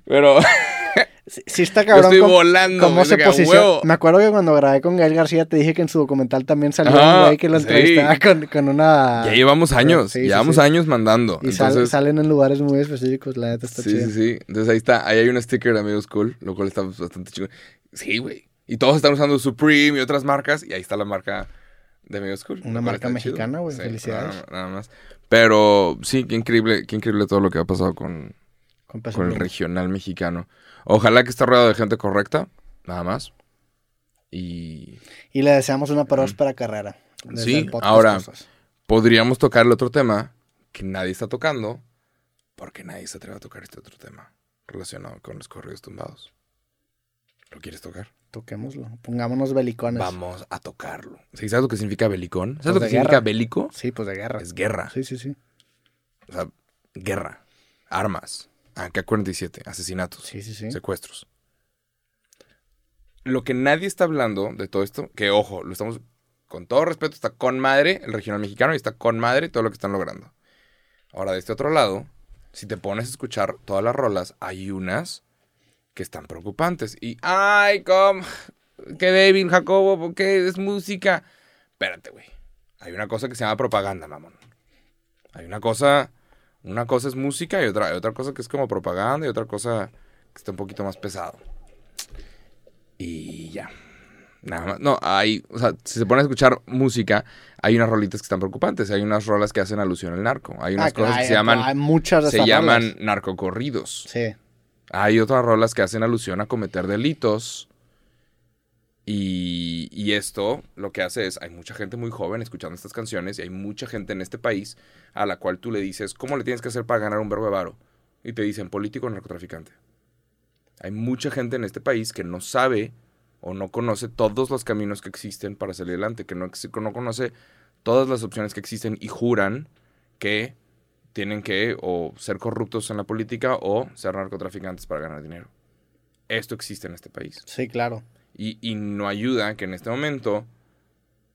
Pero [LAUGHS] Sí, sí está yo cabrón. estoy cómo- volando. cómo se posiciona. Me acuerdo que cuando grabé con Gael García te dije que en su documental también salió Ajá, un güey que lo sí. entrevistaba con, con una... Ya llevamos años. Sí, llevamos años mandando. Y Entonces, salen en lugares muy específicos, la neta está sí, chido. sí, sí. Entonces ahí está. Ahí hay un sticker de Amigos Cool, lo cual está bastante chido. Sí, güey. Y todos están usando Supreme y otras marcas. Y ahí está la marca de Amigos Cool. Una marca mexicana, güey, felicidades. Nada, nada más. Pero sí, qué increíble, qué increíble todo lo que ha pasado con, Con el regional mexicano. Ojalá que esté rodeado de gente correcta, nada más. Y Y le deseamos una próspera carrera. Sí, ahora- Cosas. podríamos tocar el otro tema que nadie está tocando, porque nadie se atreve a tocar este otro tema relacionado con los corridos tumbados. ¿Lo quieres tocar? Toquémoslo. Pongámonos belicones. Vamos a tocarlo. ¿Sí, ¿Sabes lo que significa belicón? ¿Sabes Pues lo que significa guerra. bélico? Sí, pues de guerra. Es guerra. Sí, sí, sí. O sea, guerra. Armas. AK-47. Asesinatos. Sí, sí, sí. secuestros. Lo que nadie está hablando de todo esto, que ojo, lo estamos, con todo respeto, está con madre el regional mexicano y está con madre todo lo que están logrando. Ahora, de este otro lado, si te pones a escuchar todas las rolas, hay unas que están preocupantes. Y, ay, com, qué débil, Jacobo, ¿por qué es música? Espérate, güey. Hay una cosa que se llama propaganda, mamón. Hay una cosa, una cosa es música y otra, otra cosa que es como propaganda y otra cosa que está un poquito más pesado. Y ya. Nada más. No, hay, o sea, si se pone a escuchar música, hay unas rolitas que están preocupantes. Hay unas rolas que hacen alusión al narco. Hay unas Ah, cosas que se llaman, Hay muchas de se llaman narcocorridos. Sí. Hay otras rolas que hacen alusión a cometer delitos. Y, esto lo que hace es, hay mucha gente muy joven escuchando estas canciones y hay mucha gente en este país a la cual tú le dices, ¿cómo le tienes que hacer para ganar un verbo de varo? Y te dicen, político o narcotraficante. Hay mucha gente en este país que no sabe o no conoce todos los caminos que existen para salir adelante, que no, no conoce todas las opciones que existen y juran que tienen que o ser corruptos en la política o ser narcotraficantes para ganar dinero. Esto existe en este país. Sí, claro. Y, y no ayuda que en este momento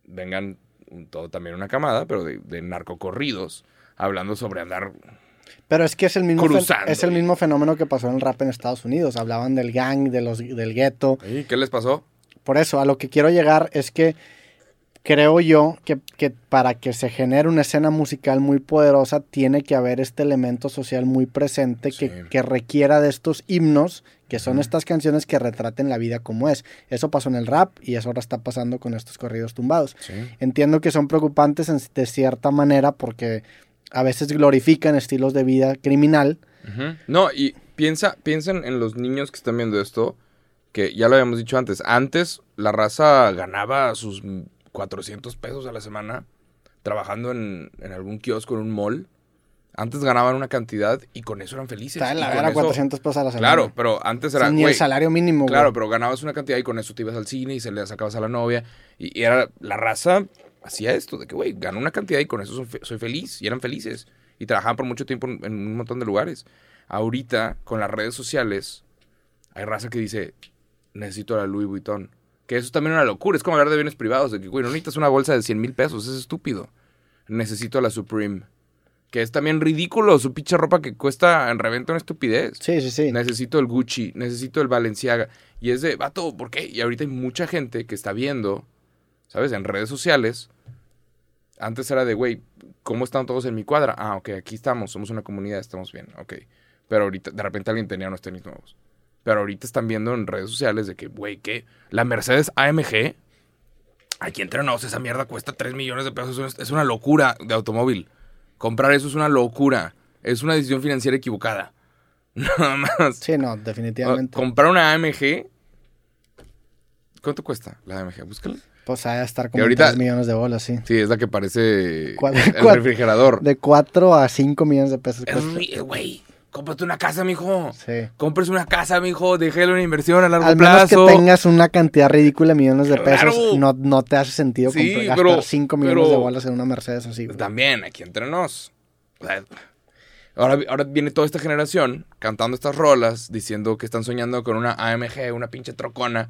vengan un- todo también una camada, pero de, de narcocorridos, hablando sobre andar... Pero es que es el mismo es el mismo fenómeno que pasó en el rap en Estados Unidos. Hablaban del gang, de los, del gueto. "Ey, ¿Qué les pasó? Por eso, a lo que quiero llegar es que creo yo que, que para que se genere una escena musical muy poderosa tiene que haber este elemento social muy presente que, Sí. que requiera de estos himnos, que son estas canciones que retraten la vida como es. Eso pasó en el rap y eso ahora está pasando con estos corridos tumbados. Sí. Entiendo que son preocupantes en- de cierta manera porque a veces glorifican estilos de vida criminal. No, y piensa, piensen en los niños que están viendo esto, que ya lo habíamos dicho antes. Antes la raza ganaba sus 400 pesos a la semana trabajando en, en algún kiosco, en un mall. Antes ganaban una cantidad y con eso eran felices. Está Y la con vera eso- 400 pesos a la semana. Claro, pero antes era... Ni el salario mínimo. güey. Claro, pero ganabas una cantidad y con eso te ibas al cine y se le sacabas a la novia. Y, y era la raza hacía esto, de que, güey, ganó una cantidad y con eso soy feliz. Y eran felices. Y trabajaban por mucho tiempo en, en un montón de lugares. Ahorita, con las redes sociales, hay raza que dice, necesito la Louis Vuitton. Que eso es también una locura. Es como hablar de bienes privados. De que, güey, no necesitas una bolsa de 100 mil pesos. Es estúpido. Necesito la Supreme. Que es también ridículo su pinche ropa que cuesta en reventa una estupidez. Sí, sí, sí. Necesito el Gucci, necesito el Balenciaga. Y es de, vato, ¿por qué? Y ahorita hay mucha gente que está viendo, ¿sabes? En redes sociales. Antes era de, güey, ¿cómo están todos en mi cuadra? Ah, ok, aquí estamos, somos una comunidad, estamos bien, ok. Pero ahorita, de repente alguien tenía unos tenis nuevos. Pero ahorita están viendo en redes sociales de que, güey, ¿qué? La Mercedes AMG, aquí entre nos, esa mierda cuesta 3 millones de pesos. Es- una locura de automóvil. Comprar eso es una locura. Es una decisión financiera equivocada. [LAUGHS] Nada más. Sí, no, definitivamente. Comprar una AMG. ¿Cuánto cuesta la AMG? Búscala. Pues de estar como ahorita- 3 millones de bolas, sí. Sí, es la que parece ¿Cuál- el refrigerador. De 4 a 5 millones de pesos. Güey, cómprate una casa, mijo. Sí. Cómprese una casa, mijo. Déjale una inversión a largo Al menos plazo. que tengas una cantidad ridícula de millones de pesos, Claro. no, no te hace sentido Sí, comprar- pero- gastar 5 millones pero- de bolas en una Mercedes así. güey. También, aquí entre nos. O sea, Ahora, ahora viene toda esta generación cantando estas rolas, diciendo que están soñando con una AMG, una pinche trocona,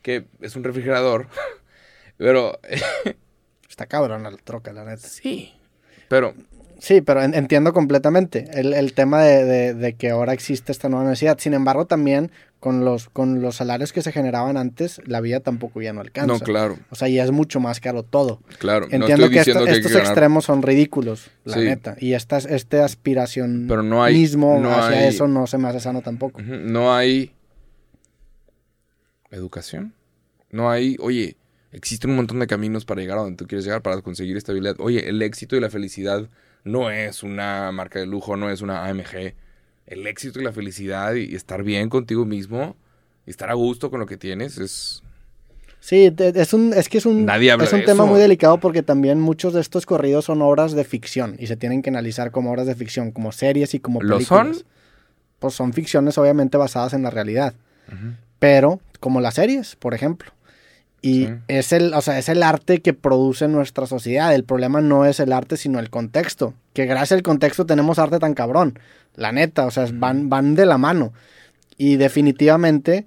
que es un refrigerador. [LAUGHS] Pero, [LAUGHS] Está cabrón el troca, la neta. sí. Pero, Sí, pero en- entiendo completamente el, el tema de, de- de que ahora existe esta nueva necesidad. Sin embargo, también con los, con los salarios que se generaban antes, la vida tampoco ya no alcanza. no, claro, O sea, ya es mucho más caro todo. claro. no Entiendo estoy que, esto- que estos extremos son ridículos, la Sí. neta. Y esta, este aspiración Pero no hay- mismo no hacia hay- eso no se me hace sano tampoco. No hay educación. No hay, oye, existen un montón de caminos para llegar a donde tú quieres llegar, para conseguir estabilidad. Oye, el éxito y la felicidad no es una marca de lujo, no es una AMG. El éxito y la felicidad y, y estar bien contigo mismo y estar a gusto con lo que tienes es... Sí, es, un, es que es un, Nadie es un tema eso. muy delicado porque también muchos de estos corridos son obras de ficción y se tienen que analizar como obras de ficción, como series y como ¿Lo películas. son? Pues son ficciones obviamente basadas en la realidad, pero como las series, por ejemplo. Y Sí. es el, o sea, es el arte que produce nuestra sociedad. El problema no es el arte, sino el contexto. Que gracias al contexto tenemos arte tan cabrón. La neta, o sea, es- van, van de la mano. Y definitivamente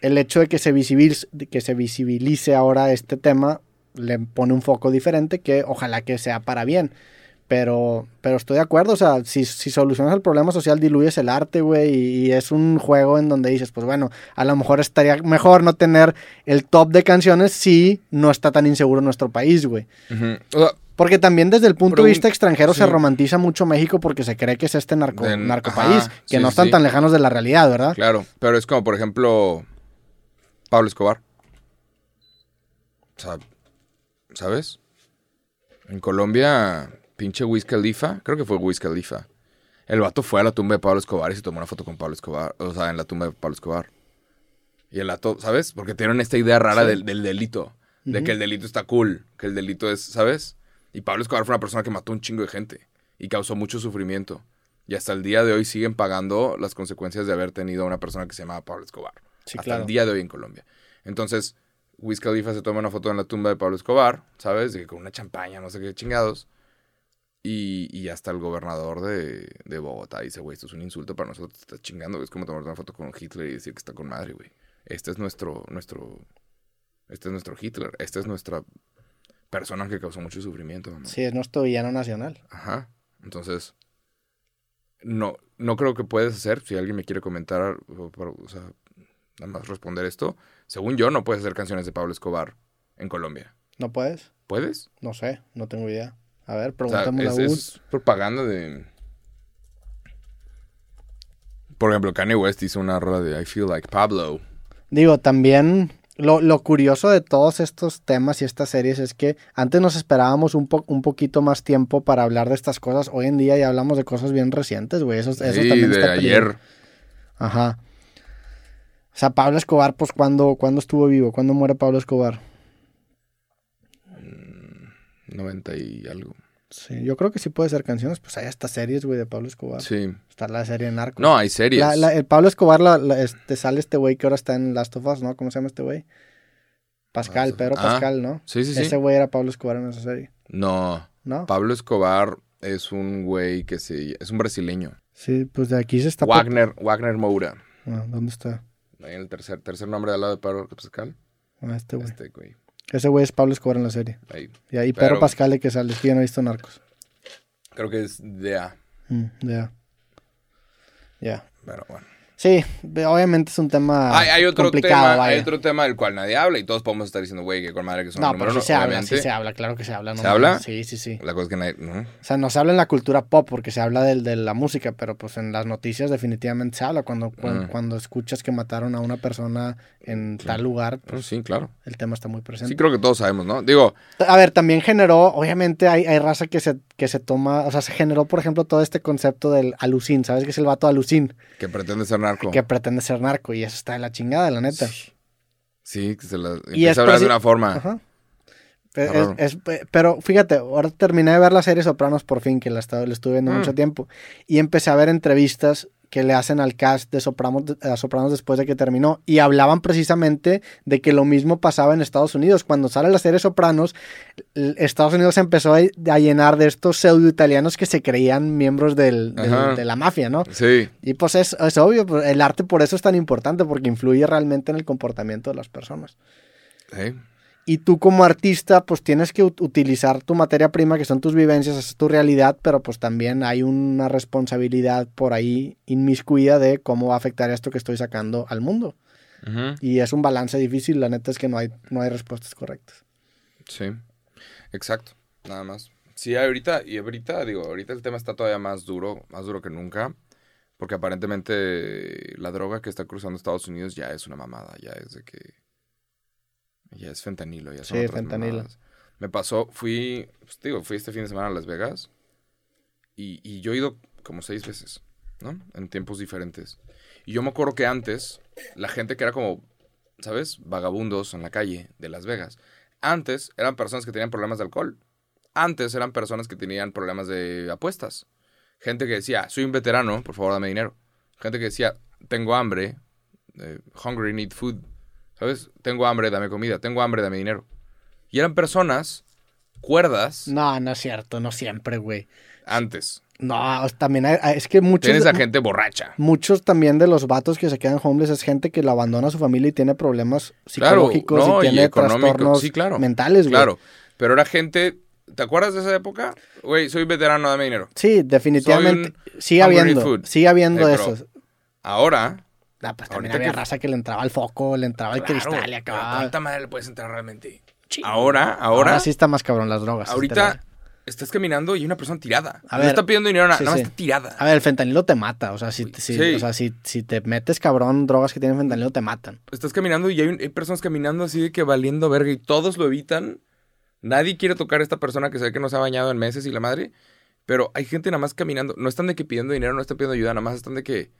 el hecho de que se, visibilice, de que se visibilice ahora este tema le pone un foco diferente que ojalá que sea para bien. Pero, pero estoy de acuerdo, o sea, si, si solucionas el problema social, diluyes el arte, güey, y, y es un juego en donde dices, pues bueno, a lo mejor estaría mejor no tener el top de canciones si no está tan inseguro nuestro país, güey. Ujú. O sea, Porque también desde el punto Pero de vista extranjero se romantiza mucho México porque se cree que es este narco, De- narco ajá, país, que sí, no están sí. tan lejanos de la realidad, ¿verdad? claro, pero es como, por ejemplo, Pablo Escobar. O sea, ¿sabes? En Colombia, pinche Wiz Khalifa, creo que fue Wiz Khalifa. El vato fue a la tumba de Pablo Escobar y se tomó una foto con Pablo Escobar, o sea, en la tumba de Pablo Escobar. Y el vato, ¿sabes? Porque tienen esta idea rara Sí. del, del delito, de que el delito está cool, que el delito es, ¿sabes? Y Pablo Escobar fue una persona que mató un chingo de gente y causó mucho sufrimiento. Y hasta el día de hoy siguen pagando las consecuencias de haber tenido a una persona que se llamaba Pablo Escobar. Sí, hasta claro. el día de hoy en Colombia. Entonces, Wiz Khalifa se toma una foto en la tumba de Pablo Escobar, ¿sabes? De que con una champaña, no sé qué chingados. Y, y hasta el gobernador de, de Bogotá dice, güey, esto es un insulto para nosotros, te estás chingando. Es como tomarte una foto con Hitler y decir que está con madre, güey. Este es nuestro, nuestro, este es nuestro Hitler. Esta es nuestra persona que causó mucho sufrimiento. mamá. Sí, es nuestro villano nacional. Ajá. Entonces, no, no creo que puedes hacer, si alguien me quiere comentar, o, o- o sea, nada más responder esto, según yo no puedes hacer canciones de Pablo Escobar en Colombia. ¿No puedes? ¿Puedes? No sé, no tengo idea. A ver, O sea, preguntémosle es, a Wood. es propaganda de... Por ejemplo, Kanye West hizo una rola de I Feel Like Pablo. Digo, también lo, lo curioso de todos estos temas y estas series es que antes nos esperábamos un, po- un poquito más tiempo para hablar de estas cosas. Hoy en día ya hablamos de cosas bien recientes, güey. Eso, eso Sí, también de está ayer. Ajá. O sea, Pablo Escobar, pues, ¿cuándo, ¿cuándo estuvo vivo? ¿Cuándo muere Pablo Escobar? 90 y algo. Sí, yo creo que sí puede ser canciones. Pues hay hasta series, güey, de Pablo Escobar. Sí. Está la serie Narcos. No, hay series. La- la- el Pablo Escobar, la, este, sale este güey que ahora está en Last of Us, ¿no? ¿Cómo se llama este güey? Pascal, of- Pedro Ah, Pascal, ¿no? Sí, sí, sí. Ese güey era Pablo Escobar en esa serie, No, ¿no? Pablo Escobar es un güey que se... Es un brasileño. Sí, pues de aquí se está... Wagner, Wagner Moura. Ah, ¿Dónde está? Ahí en el tercer, tercer nombre al lado de Pablo Pascal. Ah, este güey. Este güey. Ese güey es Pablo Escobar en la serie. Ahí. Y ahí Pedro Pascal de que sale, que yo no he visto Narcos. Creo que es DA. Mm, Ya. Ya. Pero bueno. Sí, obviamente es un tema hay, hay otro complicado, tema, vaya. hay otro tema del cual nadie habla y todos podemos estar diciendo, güey, que con madre que son No, pero sí se habla, sí se habla, claro que se habla. no ¿Se habla? Sí, sí, sí. La cosa es que nadie, ¿no? O sea, no se habla en la cultura pop porque se habla del- de, la música, pero pues en las noticias definitivamente se habla. Cuando, cu- Mm. cuando escuchas que mataron a una persona en tal lugar, Pero pues sí, claro. el tema está muy presente. Sí, creo que todos sabemos, ¿no? Digo, A ver, también generó, obviamente hay, hay raza que se, que se toma, o sea, se generó, por ejemplo, todo este concepto del alucin, ¿sabes? Que es el vato alucin, que pretende ser narco. que pretende ser narco y eso está de la chingada, la neta. Sí, que se la Y empieza a hablar de una forma. Ajá. Es- Está raro. es- es- pero fíjate, ahora terminé de ver la serie Sopranos por fin, que la, estaba, la estuve viendo Mm. mucho tiempo, y empecé a ver entrevistas que le hacen al cast de Sopranos, a Sopranos después de que terminó, y hablaban precisamente de que lo mismo pasaba en Estados Unidos. Cuando sale la serie Sopranos, Estados Unidos empezó a, a llenar de estos pseudo italianos que se creían miembros del- del- Ajá. de la mafia, ¿no? Sí, Y pues es, es obvio, pues, el arte por eso es tan importante, porque influye realmente en el comportamiento de las personas. sí. Y tú como artista, pues tienes que ut- utilizar tu materia prima, que son tus vivencias, es tu realidad, pero pues también hay una responsabilidad por ahí inmiscuida de cómo va a afectar esto que estoy sacando al mundo. Y es un balance difícil, la neta es que no hay, no hay respuestas correctas. Sí, exacto, nada más. Sí, ahorita, y ahorita, digo, ahorita el tema está todavía más duro, más duro que nunca, porque aparentemente la droga que está cruzando Estados Unidos ya es una mamada, ya es de que, ya es fentanilo, ya son Sí, otras fentanilo. mamadas. Me pasó, fui, pues, digo, fui este fin de semana a Las Vegas, y, y yo he ido como seis veces, ¿no? En tiempos diferentes. Y yo me acuerdo que antes, la gente que era como, ¿sabes? Vagabundos en la calle de Las Vegas. Antes eran personas que tenían problemas de alcohol. Antes eran personas que tenían problemas de apuestas. Gente que decía, soy un veterano, por favor dame dinero. Gente que decía, tengo hambre, eh, hungry, need food. ¿Sabes? Tengo hambre, dame comida. Tengo hambre, dame dinero. Y eran personas cuerdas No, no es cierto, no siempre, güey. antes. No, también hay, es que muchos... Tienes a gente borracha. Muchos también de los vatos que se quedan homeless es gente que lo abandona a su familia y tiene problemas Claro, psicológicos no, y y tiene económicos. trastornos Sí, claro. mentales, güey. Claro. Pero era gente. ¿Te acuerdas de esa época? Güey, soy veterano, dame dinero. Sí, definitivamente. Sigue habiendo, food. sigue habiendo Hey, esos. Ahora. Ah, pues también había que- raza que le entraba al foco, le entraba el claro, cristal y acababa. ¿Cuánta madre le puedes entrar realmente? Ahora, ahora. Ahora sí está más cabrón las drogas. ahorita estás caminando y hay una persona tirada. A no está pidiendo dinero, nada sí, nada más sí. está tirada. A ver, el fentanilo te mata. O sea, si, si- Sí. o sea, si, si te metes cabrón drogas que tienen fentanilo, te matan. Estás caminando y hay, hay personas caminando así de que valiendo verga y todos lo evitan. Nadie quiere tocar a esta persona que se ve que no se ha bañado en meses y la madre. Pero hay gente nada más caminando. No están de que pidiendo dinero, no están pidiendo ayuda, nada más están de que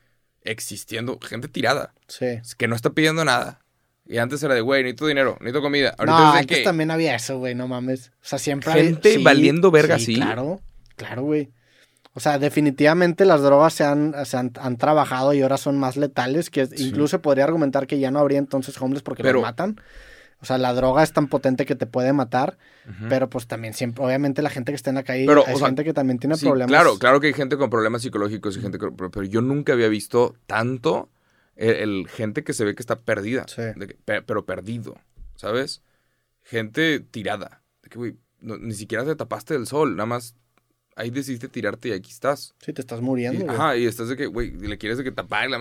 existiendo. Gente tirada. Sí. Que no está pidiendo nada. Y antes era de, güey, necesito dinero, necesito comida. Ahorita no, es de antes que también había eso, güey, no mames. O sea, siempre Gente había- valiendo verga, sí. Claro, claro, güey. O sea, definitivamente las drogas se han, se han, han trabajado y ahora son más letales, que incluso podría argumentar que ya no habría entonces homeless porque Pero- los matan. O sea, la droga es tan potente que te puede matar, pero pues también siempre, obviamente la gente que está en la calle, Pero, hay o sea, gente que también tiene Sí, problemas. Claro, claro que hay gente con problemas psicológicos y gente con- pero, yo nunca había visto tanto el, el gente que se ve que está perdida, Sí. de que- pe- pero perdido, ¿sabes? Gente tirada, de que güey, no- ni siquiera te tapaste del sol, nada más ahí decidiste tirarte y aquí estás. Sí, te estás Y- muriendo, güey. ajá, y estás de que, güey, le quieres de que tapar la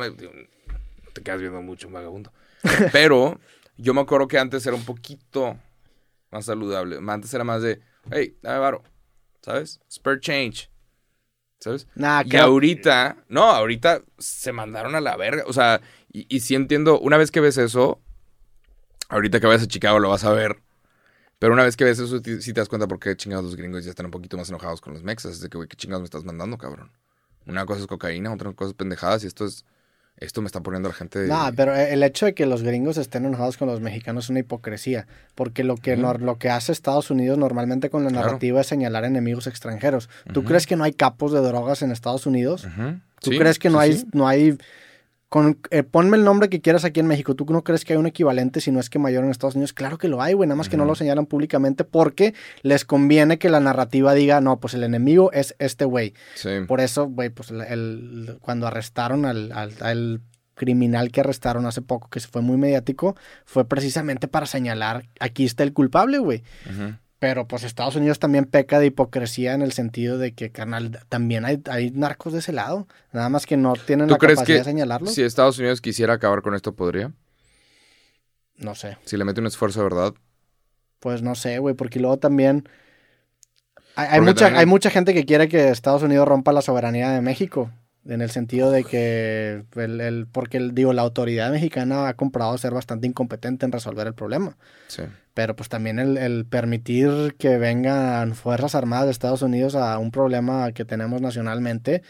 te quedas viendo mucho un vagabundo. [LAUGHS] Pero yo me acuerdo que antes era un poquito más saludable. Antes era más de, hey, dame varo, ¿sabes? Spare change, ¿sabes? Nah, Y ahorita, no, ahorita se mandaron a la verga. O sea, y, y sí entiendo, una vez que ves eso, ahorita que vayas a Chicago lo vas a ver. Pero una vez que ves eso, sí te das cuenta por qué chingados los gringos ya están un poquito más enojados con los mexas. Es de que, güey, ¿qué chingados me estás mandando, cabrón? Una cosa es cocaína, otra cosa es pendejadas y esto es... Esto me está poniendo la gente... No, pero el hecho de que los gringos estén enojados con los mexicanos es una hipocresía, porque lo que, lo que hace Estados Unidos normalmente con la Claro. narrativa es señalar enemigos extranjeros. ¿Tú crees que no hay capos de drogas en Estados Unidos? ¿Tú Sí, crees que no sí, hay, sí. no hay, con, eh, ponme el nombre que quieras aquí en México, ¿tú no crees que hay un equivalente si no es que mayor en Estados Unidos? Claro que lo hay, güey, nada más que no lo señalan públicamente porque les conviene que la narrativa diga, no, pues el enemigo es este güey. Sí. Por eso, güey, pues el, el- cuando arrestaron al, al- al criminal que arrestaron hace poco, que se fue muy mediático, fue precisamente para señalar, aquí está el culpable, güey. Pero pues Estados Unidos también peca de hipocresía en el sentido de que, carnal, también hay, hay narcos de ese lado. Nada más que no tienen ¿Tú la crees capacidad que de señalarlos. si Estados Unidos quisiera acabar con esto, podría? No sé. Si le mete un esfuerzo de verdad. Pues no sé, güey, porque luego también... Hay, mucha, también- hay mucha gente que quiere que Estados Unidos rompa la soberanía de México. En el sentido de que, el, el- porque el- digo, la autoridad mexicana ha comprobado ser bastante incompetente en resolver el problema. Sí. Pero pues también el, el permitir que vengan Fuerzas Armadas de Estados Unidos a un problema que tenemos nacionalmente,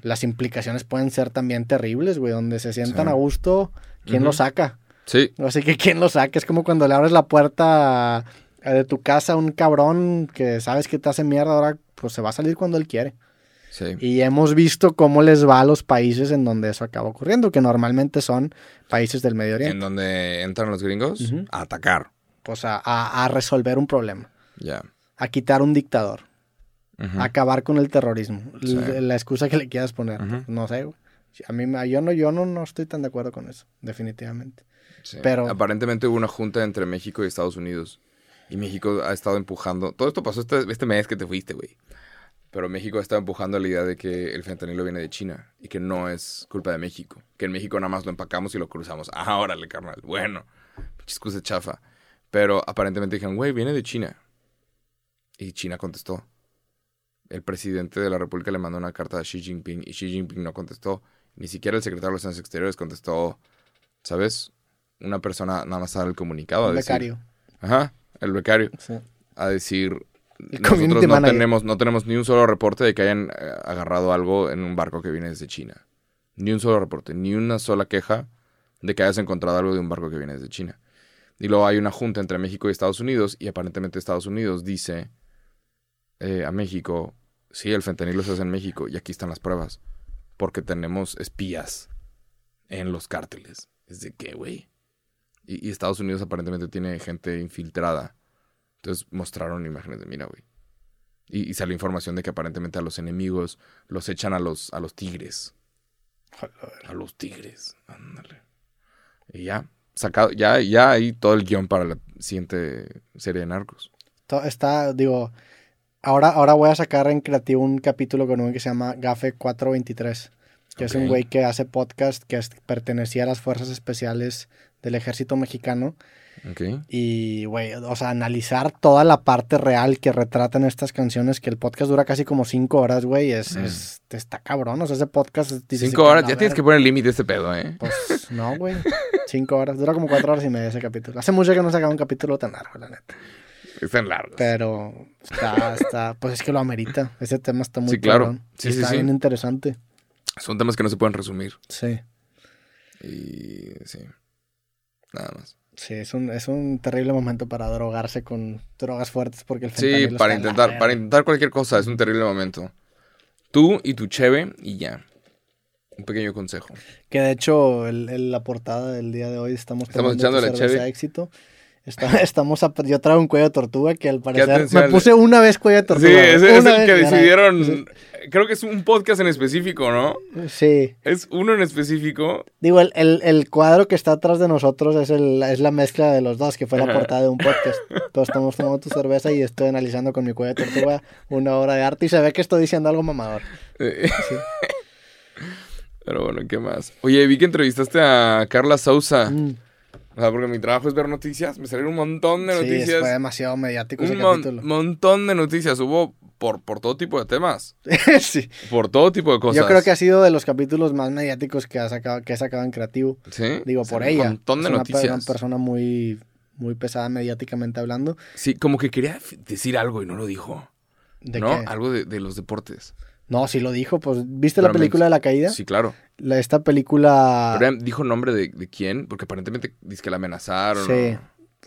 las implicaciones pueden ser también terribles, güey, donde se sientan Sí. a gusto, ¿quién lo saca? Sí, Así que ¿quién lo saca? Es como cuando le abres la puerta eh, de tu casa a un cabrón que sabes que te hace mierda, ahora pues se va a salir cuando él quiere. sí. Y hemos visto cómo les va a los países en donde eso acaba ocurriendo, que normalmente son países del Medio Oriente, En donde entran los gringos a atacar. Pues a, a- a resolver un problema, Ya. a quitar un dictador. Acabar con el terrorismo. Sí. La excusa que le quieras poner. No sé, güey. A mí, yo no, yo no, no estoy tan de acuerdo con eso, definitivamente. Sí. Pero- Aparentemente hubo una junta entre México y Estados Unidos. Y México ha estado empujando. Todo esto pasó este, este mes que te fuiste, güey. Pero México ha estado empujando la idea de que el fentanilo viene de China y que no es culpa de México. Que en México nada más lo empacamos y lo cruzamos. Ah, órale, carnal. Bueno, excusa chafa. Pero aparentemente dijeron, güey, viene de China. Y China contestó. El presidente de la República le mandó una carta a Xi Jinping y Xi Jinping no contestó. Ni siquiera el secretario de Relaciones Exteriores contestó, ¿sabes? Una persona nada más dar el comunicado. decir- becario. Ajá, el becario. Sí. A decir, El nosotros no tenemos, no tenemos ni un solo reporte de que hayan eh, agarrado algo en un barco que viene desde China. Ni un solo reporte, ni una sola queja de que hayas encontrado algo de un barco que viene desde China. Y luego hay una junta entre México y Estados Unidos y aparentemente Estados Unidos dice eh, a México, sí, el fentanilo se hace en México y aquí están las pruebas. Porque tenemos espías en los cárteles. Es de qué, güey. Y, y Estados Unidos aparentemente tiene gente infiltrada. Entonces mostraron imágenes de, mira, güey. Y, y salió información de que aparentemente a los enemigos los echan a los, a los tigres. A los tigres. Ándale. Y ya, sacado, ya, ya hay todo el guion para la siguiente serie de narcos. Está, digo, ahora, ahora voy a sacar en creativo un capítulo con un que se llama Gafe 423, que es un güey que hace podcast que es- pertenecía a las fuerzas especiales del ejército mexicano. ¿Ok? Y, güey, o sea, analizar toda la parte real que retratan estas canciones, que el podcast dura casi como cinco horas, güey, es, Mm. es- está cabrón. O sea, ese podcast... dices, Cinco "Que horas, ya tienes que verga". poner límite a este pedo, ¿eh? Pues no, güey. Cinco horas. Dura como cuatro horas y media ese capítulo. Hace mucho que no sacaba un capítulo tan largo, la neta. Están largos. Pero está, está, pues es que lo amerita. Ese tema está muy Sí, claro. cabrón. Sí, está sí. bien interesante. Son temas que no se pueden resumir. Sí. Y sí. Nada más. Sí, es un, es un terrible momento para drogarse con drogas fuertes porque el Sí, para la intentar, para intentar cualquier cosa, es un terrible momento. Tú y tu cheve y ya. Un pequeño consejo. Que de hecho, el, el- la portada del día de hoy estamos Estamos echándole cerveza cheve. éxito. Está- [LAUGHS] estamos a- yo traigo un cuello de tortuga que al parecer me puse una vez cuello de tortuga. Sí, ese es el que era- decidieron. Creo que es un podcast en específico, ¿no? Sí. Es uno en específico. Digo, el, el, el cuadro que está atrás de nosotros es, el, es la mezcla de los dos, que fue la portada de un podcast. [LAUGHS] Todos estamos tomando tu cerveza y estoy analizando con mi cuello de tortuga una obra de arte y se ve que estoy diciendo algo mamador. Eh, [LAUGHS] Pero bueno, ¿qué más? Oye, vi que entrevistaste a Carla Sousa. Mm, O sea, porque mi trabajo es ver noticias. Me salieron un montón de sí, noticias. fue demasiado mediático ese un mon- capítulo. montón de noticias. Hubo por, por todo tipo de temas. [LAUGHS] sí. Por todo tipo de cosas. Yo creo que ha sido de los capítulos más mediáticos que ha sacado, que he sacado en creativo. Sí. Digo, Sí, por Un ella. montón de es una, noticias. una persona muy, muy pesada mediáticamente hablando. Sí, como que quería decir algo y no lo dijo. ¿De ¿No? qué? Algo de, de los deportes. No, sí lo dijo. Pues, ¿viste la película de la caída? Sí, claro. La- esta película... Pero dijo nombre de, de quién, porque aparentemente dice que la amenazaron. Sí.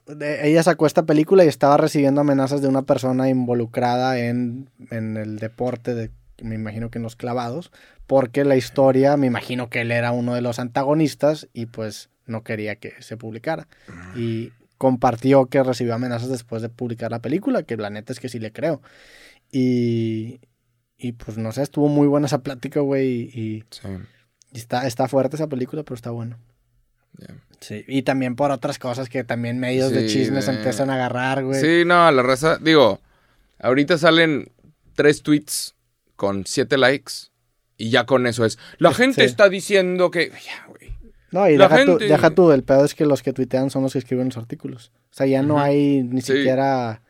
De- ella sacó esta película y estaba recibiendo amenazas de una persona involucrada en, en el deporte, de, me imagino que en los clavados, porque la historia, me imagino que él era uno de los antagonistas y pues no quería que se publicara. Y compartió que recibió amenazas después de publicar la película, que la neta es que sí le creo. Y, y pues no sé, estuvo muy buena esa plática, güey, y, Sí. y está, está fuerte esa película, pero está bueno. Sí, y también por otras cosas que también medios de chismes de- empiezan a agarrar, güey. Sí, no, la raza, digo, ahorita salen tres tweets con siete likes y ya con eso es. La [LAUGHS] gente Sí. está diciendo que. Ya, güey. No, y La deja, tú, gente- deja tú, el pedo es que los que tuitean son los que escriben los artículos. O sea, ya no hay ni siquiera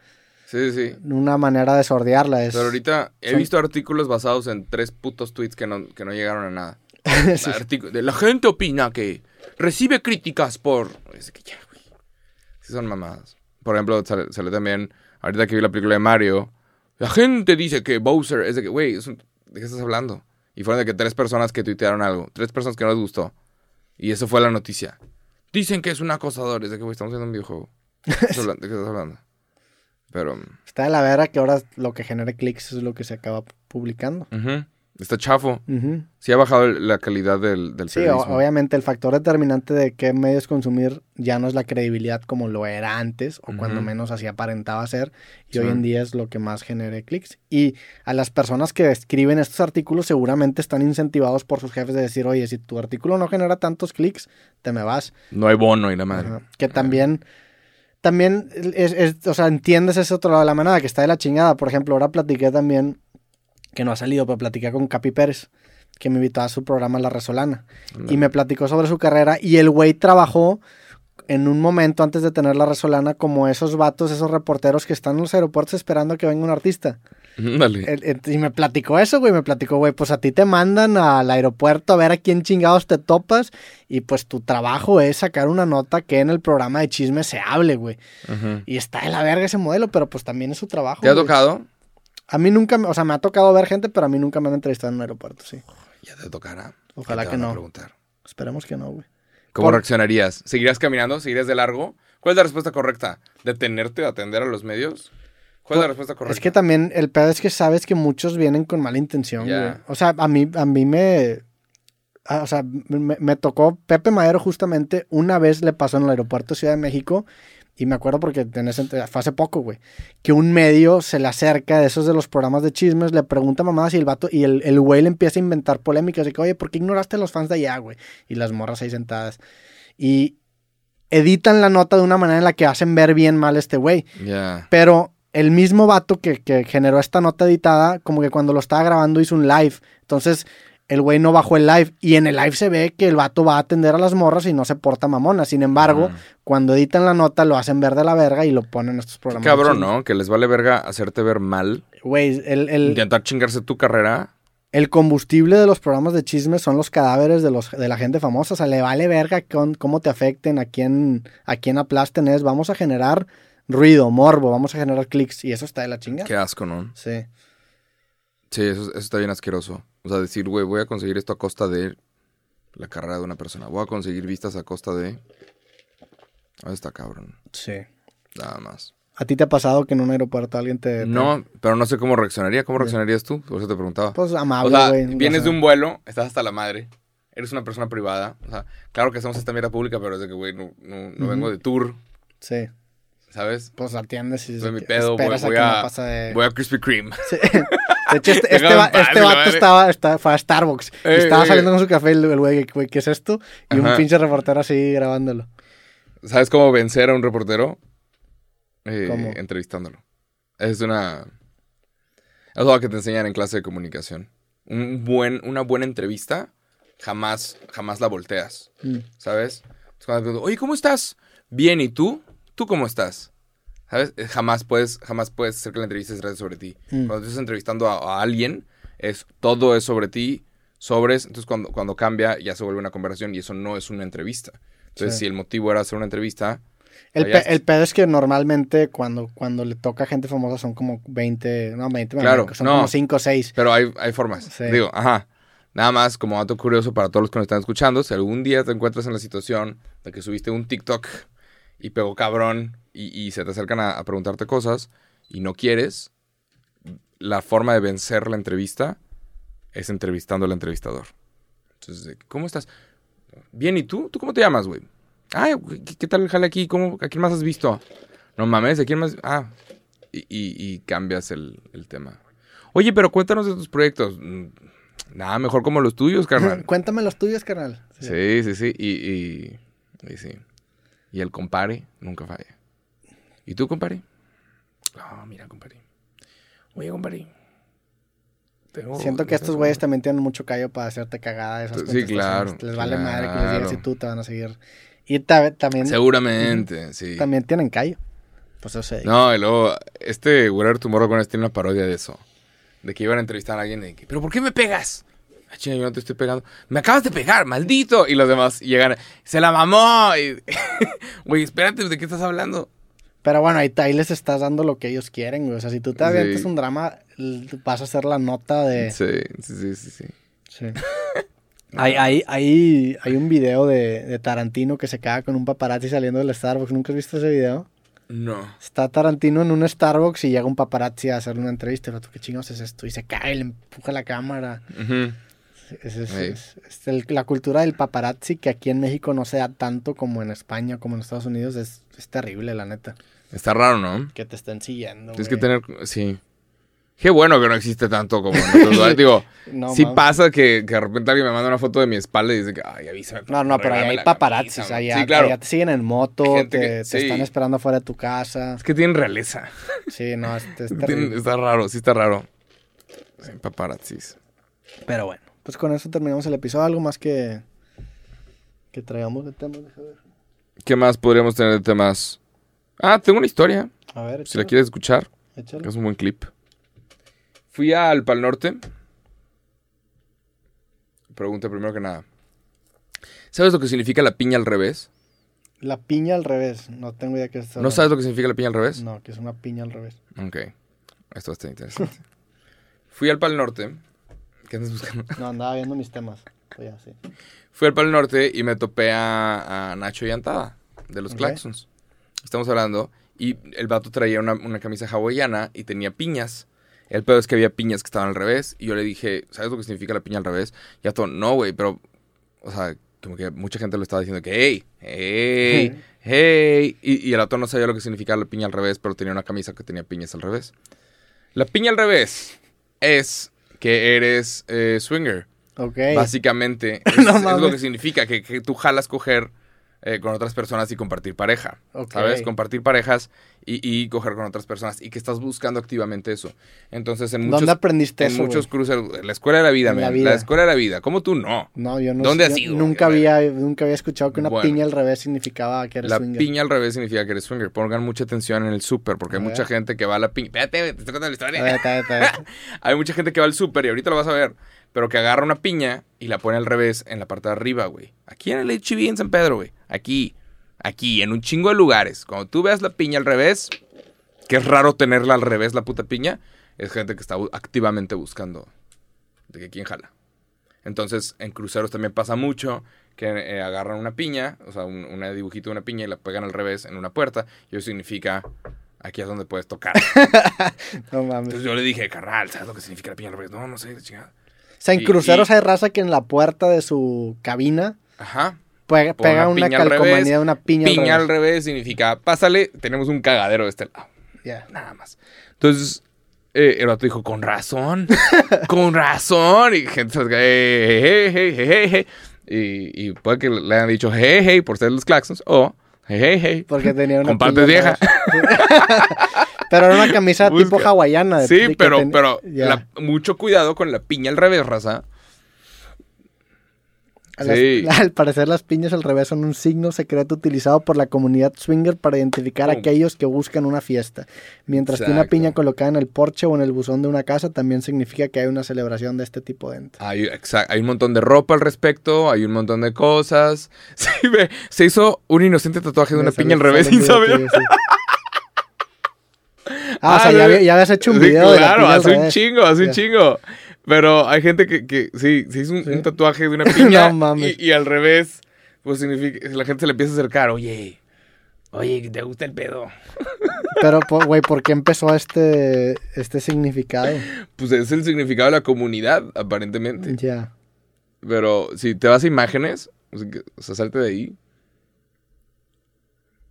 Sí, sí. sí. una manera de sordearla. Es... Pero ahorita he son- visto artículos basados en tres putos tweets que no, que no llegaron a nada. [LAUGHS] Sí. Artículo- de la gente opina que recibe críticas por. Es que ya, güey. Sí, son mamadas. Por ejemplo, sale, sale también, ahorita que vi la película de Mario, la gente dice que Bowser es de que, güey, un- ¿de qué estás hablando? Y fueron de que tres personas que tuitearon algo, tres personas que no les gustó. Y eso fue la noticia. Dicen que es un acosador. Es de que, güey, estamos haciendo un videojuego. [LAUGHS] ¿De qué estás hablando? ¿De qué estás hablando? Pero. Está de la vera que ahora lo que genere clics es lo que se acaba publicando. Está chafo. Ujú. Sí ha bajado la calidad del, del Sí, periodismo. obviamente el factor determinante de qué medios consumir ya no es la credibilidad como lo era antes, o cuando menos así aparentaba ser, y Sí. hoy en día es lo que más genere clics. Y a las personas que escriben estos artículos seguramente están incentivados por sus jefes de decir, oye, si tu artículo no genera tantos clics, te me vas. No hay bono y la madre. Que también, también, es, es- o sea, entiendes ese otro lado de la manada, que está de la chingada. Por ejemplo, ahora platiqué también, que no ha salido, pero platiqué con Capi Pérez, que me invitó a su programa La Resolana. Y me platicó sobre su carrera y el güey trabajó en un momento antes de tener La Resolana como esos vatos, esos reporteros que están en los aeropuertos esperando a que venga un artista. [LAUGHS] Dale. El- el- y me platicó eso, güey. Me platicó, güey, pues a ti te mandan al aeropuerto a ver a quién chingados te topas. Y pues tu trabajo es sacar una nota que en el programa de chisme se hable, güey. Y está de la verga ese modelo, pero pues también es su trabajo. ¿Te ha güey. tocado? A mí nunca, o sea, me ha tocado ver gente, pero a mí nunca me han entrevistado en un aeropuerto, sí. Ya te tocará. Ojalá ¿Qué te que no. preguntar? Esperemos que no, güey. ¿Cómo Por- reaccionarías? ¿Seguirías caminando? ¿Seguirías de largo? ¿Cuál es la respuesta correcta? ¿Detenerte a atender a los medios? ¿Cuál es la respuesta correcta? Es que también el pedo es que sabes que muchos vienen con mala intención, Ya. güey. O sea, a mí, a mí me. O sea, me, me tocó Pepe Madero justamente una vez le pasó en el aeropuerto de Ciudad de México. Y me acuerdo porque en ese, fue hace poco, güey. Que un medio se le acerca de esos de los programas de chismes, le pregunta a mamadas y el vato, y el, el güey le empieza a inventar polémicas de que, oye, ¿por qué ignoraste a los fans de allá, güey? Y las morras ahí sentadas. Y editan la nota de una manera en la que hacen ver bien mal a este güey. Ya. Pero el mismo vato que, que generó esta nota editada, como que cuando lo estaba grabando hizo un live. Entonces, el güey no bajó el live. Y en el live se ve que el vato va a atender a las morras y no se porta mamona. Sin embargo, Mm. cuando editan la nota, lo hacen ver de la verga y lo ponen en estos Qué programas. de cabrón. ¿no? Que les vale verga hacerte ver mal. Güey, el, el, Intentar chingarse tu carrera. el combustible de los programas de chisme son los cadáveres de, los, de la gente famosa. O sea, le vale verga con, cómo te afecten, a quién, a quién aplasten. Es, vamos a generar ruido, morbo, vamos a generar clics. Y eso está de la chinga. Qué asco, ¿no? Sí. Sí, eso, eso está bien asqueroso. O sea, decir, güey, voy a conseguir esto a costa de la carrera de una persona. Voy a conseguir vistas a costa de... Ah, está cabrón. Sí. Nada más. ¿A ti te ha pasado que en un aeropuerto alguien te... No, pero no sé cómo reaccionaría. ¿Cómo reaccionarías tú? Por eso te preguntaba. Pues o amable, sea, güey. vienes de un vuelo, estás hasta la madre. Eres una persona privada. O sea, claro que hacemos esta mierda pública, pero es de que, güey, no, no, no vengo de tour, Sí. ¿Sabes? Pues atiendes y Soy mi pedo, voy, a de... voy a Krispy Kreme. [LAUGHS] Sí. De hecho, este, [LAUGHS] este, va- este vato estaba, está- fue a Starbucks. y estaba saliendo con su café el güey, ¿qué es esto? Y un pinche reportero así grabándolo. ¿Sabes cómo vencer a un reportero? Eh, ¿Cómo? Entrevistándolo. Es una... Es algo que te enseñan en clase de comunicación. Un buen, una buena entrevista, jamás, jamás la volteas, Mm. ¿sabes? Es cuando te pregunto, oye, ¿cómo estás? Bien, ¿y tú? ¿Tú cómo estás? ¿Sabes? Eh, Jamás puedes, jamás puedes hacer que la entrevista se sobre ti. Mm. Cuando estás entrevistando a, a alguien, es, todo es sobre ti, sobres. Entonces, cuando, cuando cambia, ya se vuelve una conversación y eso no es una entrevista. Entonces, Sí. si el motivo era hacer una entrevista, El, pe- el pedo es que normalmente cuando, cuando le toca a gente famosa son como 20, no 20, Claro, son no. como 5 o 6. pero hay, hay formas. Sí. Digo, ajá. Nada más como dato curioso para todos los que nos están escuchando, si algún día te encuentras en la situación de que subiste un TikTok y pegó cabrón y, y se te acercan a, a preguntarte cosas y no quieres, la forma de vencer la entrevista es entrevistando al entrevistador. Entonces, ¿cómo estás? Bien, ¿y tú? ¿Tú cómo te llamas, güey? Ay, ¿qué, qué tal el jale aquí? ¿Cómo, ¿A quién más has visto? No mames, ¿a quién más? Ah, y, y- y cambias el, el tema. Oye, pero cuéntanos de tus proyectos. Mm, Nada, mejor como los tuyos, carnal. [LAUGHS] Cuéntame los tuyos, carnal. Sí. Sí, sí, sí. Y, y Y sí. Y el compare nunca falla. ¿Y tú, compare? No, mira, compare. Oye, compare. tengo- Siento que estos güeyes también tienen mucho callo para hacerte cagada de esas Sí, claro, Les vale madre que les digas si tú te van a seguir. Y ta- también, Seguramente, sí. también tienen callo. Pues eso. No, y luego, este Whatever Tomorrow con tiene una parodia de eso. De que iban a entrevistar a alguien y de que, ¿pero por qué me pegas? Ah, chinga, yo no te estoy pegando. Me acabas de pegar, maldito. Y los demás llegan, se la mamó. [LAUGHS] Güey, espérate, ¿de qué estás hablando? Pero bueno, ahí, ahí les estás dando lo que ellos quieren, güey. O sea, si tú te avientas Sí. un drama, vas a hacer la nota de... Sí, sí, sí, sí. sí. Sí. [LAUGHS] Hay, hay, hay, hay un video de, de Tarantino que se caga con un paparazzi saliendo del Starbucks. ¿Nunca has visto ese video? No. Está Tarantino en un Starbucks y llega un paparazzi a hacerle una entrevista. ¿qué chingos es esto? Y se cae y le empuja la cámara. Ujú. Es, es- Ey. es- es el- la cultura del paparazzi que aquí en México no se da tanto como en España, como en Estados Unidos. Es, es terrible, la neta. Está raro, ¿no? Que te estén siguiendo. Tienes que tener, sí. Qué bueno que no existe tanto como. [LAUGHS] Digo, No, sí pasa que, que de repente alguien me manda una foto de mi espalda y dice que, ay, avísame. No, no, pero ahí hay paparazzis. Allá, Sí, claro. allá te siguen en moto, Gente te, que- te sí. están esperando afuera de tu casa. Es que tienen realeza. Sí, no, es, es [LAUGHS] Tienen- terrible. está raro, sí está raro. Sí, paparazzis. Pero bueno, pues con eso terminamos el episodio. Algo más que, que traigamos de temas. Deja ver. ¿Qué más podríamos tener de temas? Ah, tengo una historia. A ver, Si la échale, quieres escuchar, échale. es un buen clip. Fui al Pal Norte. Pregunta primero que nada. ¿Sabes lo que significa la piña al revés? La piña al revés. No tengo idea qué es. ¿No sabes lo que significa la piña al revés? No, que es una piña al revés. Ok. Esto va a estar interesante. [LAUGHS] Fui al Pal Norte. ¿Qué andas buscando? No, andaba viendo mis temas. Pues ya, sí. Fui al Pal Norte y me topé a, a Nacho y Antada, de los Ok. Claxons. Estamos hablando. Y el vato traía una, una camisa hawaiana y tenía piñas. El pedo es que había piñas que estaban al revés. Y yo le dije, ¿sabes lo que significa la piña al revés? Y todo, no, güey, pero. O sea, como que mucha gente le estaba diciendo que, hey, hey, hey. Y, y el vato no sabía lo que significaba la piña al revés, pero tenía una camisa que tenía piñas al revés. La piña al revés es que eres eh, swinger. Ok. Básicamente, [LAUGHS] es, No es lo que significa que, que tú jalas coger eh, con otras personas y compartir pareja. ¿Sabes? Compartir parejas y, y coger con otras personas. Y que estás buscando activamente eso. Entonces, en muchos, ¿Dónde aprendiste en eso, muchos güey? cruceros, la escuela de la vida, la vida. La escuela de la vida. ¿Cómo tú no? No, yo no ¿Dónde yo has ido, Nunca había, nunca había escuchado que una Bueno. piña al revés significaba que eres La swinger. piña al revés significa que eres swinger. Pongan mucha atención en el súper, porque hay mucha gente que va a la piña. Espérate, te estoy contando la historia. A ver. [LAUGHS] Hay mucha gente que va al súper y ahorita lo vas a ver, pero que agarra una piña y la pone al revés en la parte de arriba, güey. Aquí en el HB en San Pedro, güey. Aquí, aquí, en un chingo de lugares. Cuando tú veas la piña al revés, que es raro tenerla al revés, la puta piña, es gente que está activamente buscando de que quién jala. Entonces, en cruceros también pasa mucho que eh, agarran una piña, o sea, un una dibujito de una piña y la pegan al revés en una puerta, y eso significa aquí es donde puedes tocar. [LAUGHS] No mames. Entonces yo le dije, carnal, ¿sabes lo que significa la piña al revés? No, no sé, chingada. O sea, en y- cruceros y- hay raza que en la puerta de su cabina Ajá. pega, una una piña al calcomanía revés, de una piña, Piña, al al revés. revés significa, pásale, tenemos un cagadero de este lado. Ya. Nada más. Entonces, eh, el otro dijo, con razón, [LAUGHS] con razón. Y gente, se- hey, hey, hey, hey, hey, hey. Y, y puede que le hayan dicho, hey, hey, por ser los claxons, o hey, hey, hey. Porque tenía una Compartes piña al vieja. revés. [LAUGHS] [LAUGHS] Pero era una camisa tipo hawaiana. de- Sí, pero, ten- pero la- mucho cuidado con la piña al revés, raza. Las- Sí. [LAUGHS] al parecer las piñas al revés son un signo secreto utilizado por la comunidad swinger para identificar a aquellos que buscan una fiesta. Mientras que una piña colocada en el porche o en el buzón de una casa también significa que hay una celebración de este tipo dentro. Hay, hay un montón de ropa al respecto, hay un montón de cosas. [LAUGHS] Sí, ve, se hizo un inocente tatuaje de una Me piña al revés sin saber. Sí. Ah, o sea, Ah, ya, ya habías hecho un Sí, video de la claro, al hace un chingo, hace un Ya. chingo. Pero hay gente que, que sí, se hizo un, Sí. un tatuaje de una [LAUGHS] piña No mames. y, y al revés, pues significa, la gente se le empieza a acercar, oye, oye, ¿te gusta el pedo? [LAUGHS] Pero, güey, ¿por qué empezó este, este significado? Pues es el significado de la comunidad, aparentemente. Ya. Pero si te vas a imágenes, o sea, salte de ahí.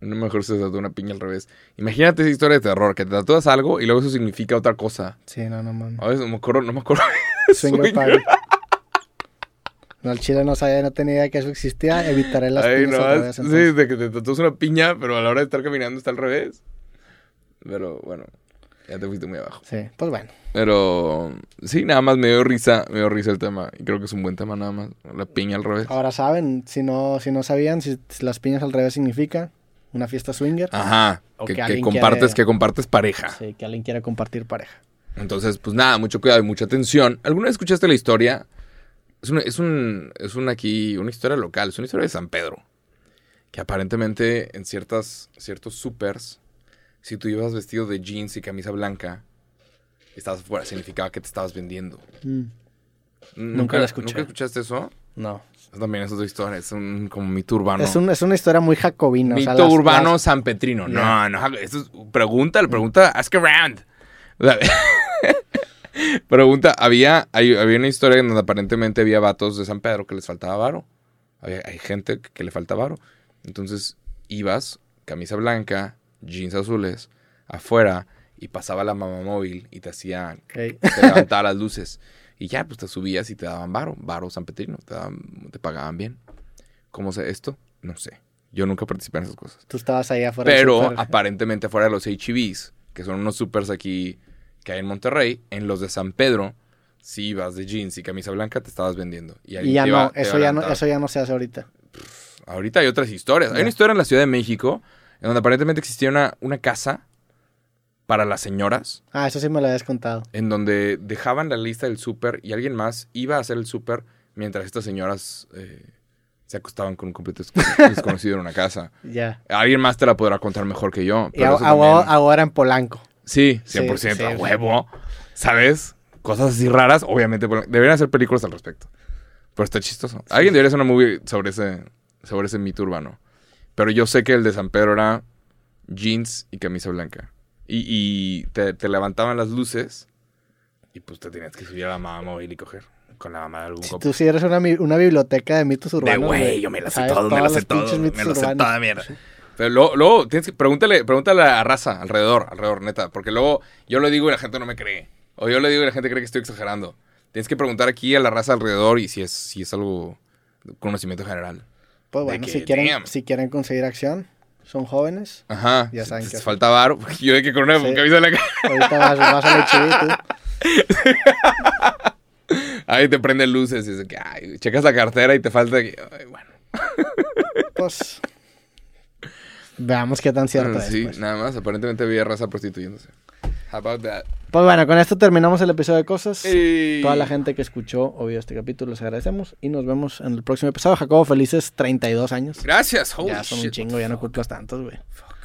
No mejor se tatúa una piña al revés. Imagínate esa historia de terror, que te tatúas algo y luego eso significa otra cosa. Sí, no, no mames. A veces no me acuerdo, no me acuerdo. [LAUGHS] [LAUGHS] No, el chile no sabía, no tenía idea que eso existía. Evitaré las Ay, piñas no, al revés, sí, de que te tatúas una piña, pero a la hora de estar caminando está al revés. Pero bueno, ya te fuiste muy abajo. Sí, pues bueno. Pero sí, nada más me dio risa, me dio risa el tema. Y creo que es un buen tema nada más. La piña al revés. Ahora saben, si no, si no sabían, si, si las piñas al revés significa una fiesta swinger. Ajá. O Que, que que compartes, quiere- que compartes pareja. Sí, que alguien quiera compartir pareja. Entonces, pues nada, mucho cuidado y mucha atención. ¿Alguna vez escuchaste la historia? Es un, es una aquí, una historia local, es una historia de San Pedro. Que aparentemente en ciertas, ciertos supers, si tú ibas vestido de jeans y camisa blanca, estabas afuera, significaba que te estabas vendiendo. Mm, Nunca la escuché. ¿Nunca escuchaste eso? no. También es otra historia, es un como mito urbano. Es, un- es una historia muy jacobina. o sea, Mito urbano las- sanpetrino. No, Ya. no, eso es, pregunta, pregunta, ask around. O sea, [LAUGHS] pregunta, había, hay- había una historia en donde aparentemente había vatos de San Pedro que les faltaba varo. Había- hay gente que, que le falta varo. Entonces ibas, camisa blanca, jeans azules, afuera, y pasaba la mamá móvil y te hacía, te levantaba las luces. [LAUGHS] Y ya, pues te subías y te daban varo, varo sanpetrino, te, daban- te pagaban bien. ¿Cómo sé esto? No sé. Yo nunca participé en esas cosas. Tú estabas ahí afuera. Pero aparentemente fuera de los HEBs, que son unos supers aquí que hay en Monterrey, en los de San Pedro, si ibas de jeans y camisa blanca, te estabas vendiendo. Y, ya iba- no, eso ya no, eso ya no se hace ahorita. Ahorita hay otras historias. Hay una historia en la Ciudad de México, en donde aparentemente existía una, una casa para las señoras, Ah, eso sí me lo habías contado. en donde dejaban la lista del súper y alguien más iba a hacer el súper mientras estas señoras eh, se acostaban con un completo desco- [LAUGHS] desconocido en una casa. Ya. Alguien más te la podrá contar mejor que yo. Y a- ahora, también- ahora en Polanco. Sí, Sí, 100%, sí, a huevo. ¿Sabes? Cosas así raras, obviamente. Deberían hacer películas al respecto. Pero está chistoso. Alguien debería hacer una movie sobre ese, sobre ese mito urbano. Pero yo sé que el de San Pedro era jeans y camisa blanca. Y, y te, te levantaban las luces y pues te tenías que subir a la mamá móvil y coger con la mamá de algún Si tú sí eres una, una biblioteca de mitos De urbanos. güey, yo me la sé sabes todo, me la sé todo, me la sé toda mierda. Pero luego, luego tienes que pregúntale, pregúntale a raza alrededor, alrededor, neta, porque luego yo lo digo y la gente no me cree. O yo lo digo y la gente cree que estoy exagerando. Tienes que preguntar aquí a la raza alrededor y si es, si es algo conocimiento general. Pues de bueno, que, si quieren, damn. si quieren conseguir acción, son jóvenes. Ajá. Ya saben hacer. falta varo. [LAUGHS] Yo de que con una Sí. camisa blanca. Ahorita vas, vas al HIV, tú. [LAUGHS] Ahí te prenden luces y es de que, ay, checas la cartera y te falta. que- ay, bueno. [LAUGHS] Pues. Veamos qué tan cierto Ah, es. sí, pues. nada más. Aparentemente había raza prostituyéndose. How about that? Pues bueno, con esto terminamos el episodio de cosas. Ey. Toda la gente que escuchó o vio este capítulo, les agradecemos. Y nos vemos en el próximo episodio. Jacobo, felices 32 años. Gracias, holy ya son un chingo, ya no cumplas tantos, güey. Fuck.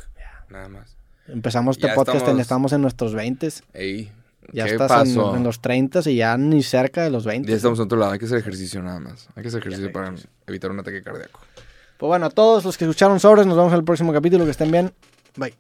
Nada más. Empezamos este Ya podcast, estamos- en- estamos en nuestros 20 Ey, Ya ¿qué estás en, pasó? en los 30 y ya ni cerca de los 20. Ya estamos en otro lado. Hay que hacer ejercicio nada más. Hay que hacer ejercicio para evitar un ataque cardíaco. Pues bueno, a todos los que escucharon sobres, nos vemos en el próximo capítulo. Que estén bien. Bye.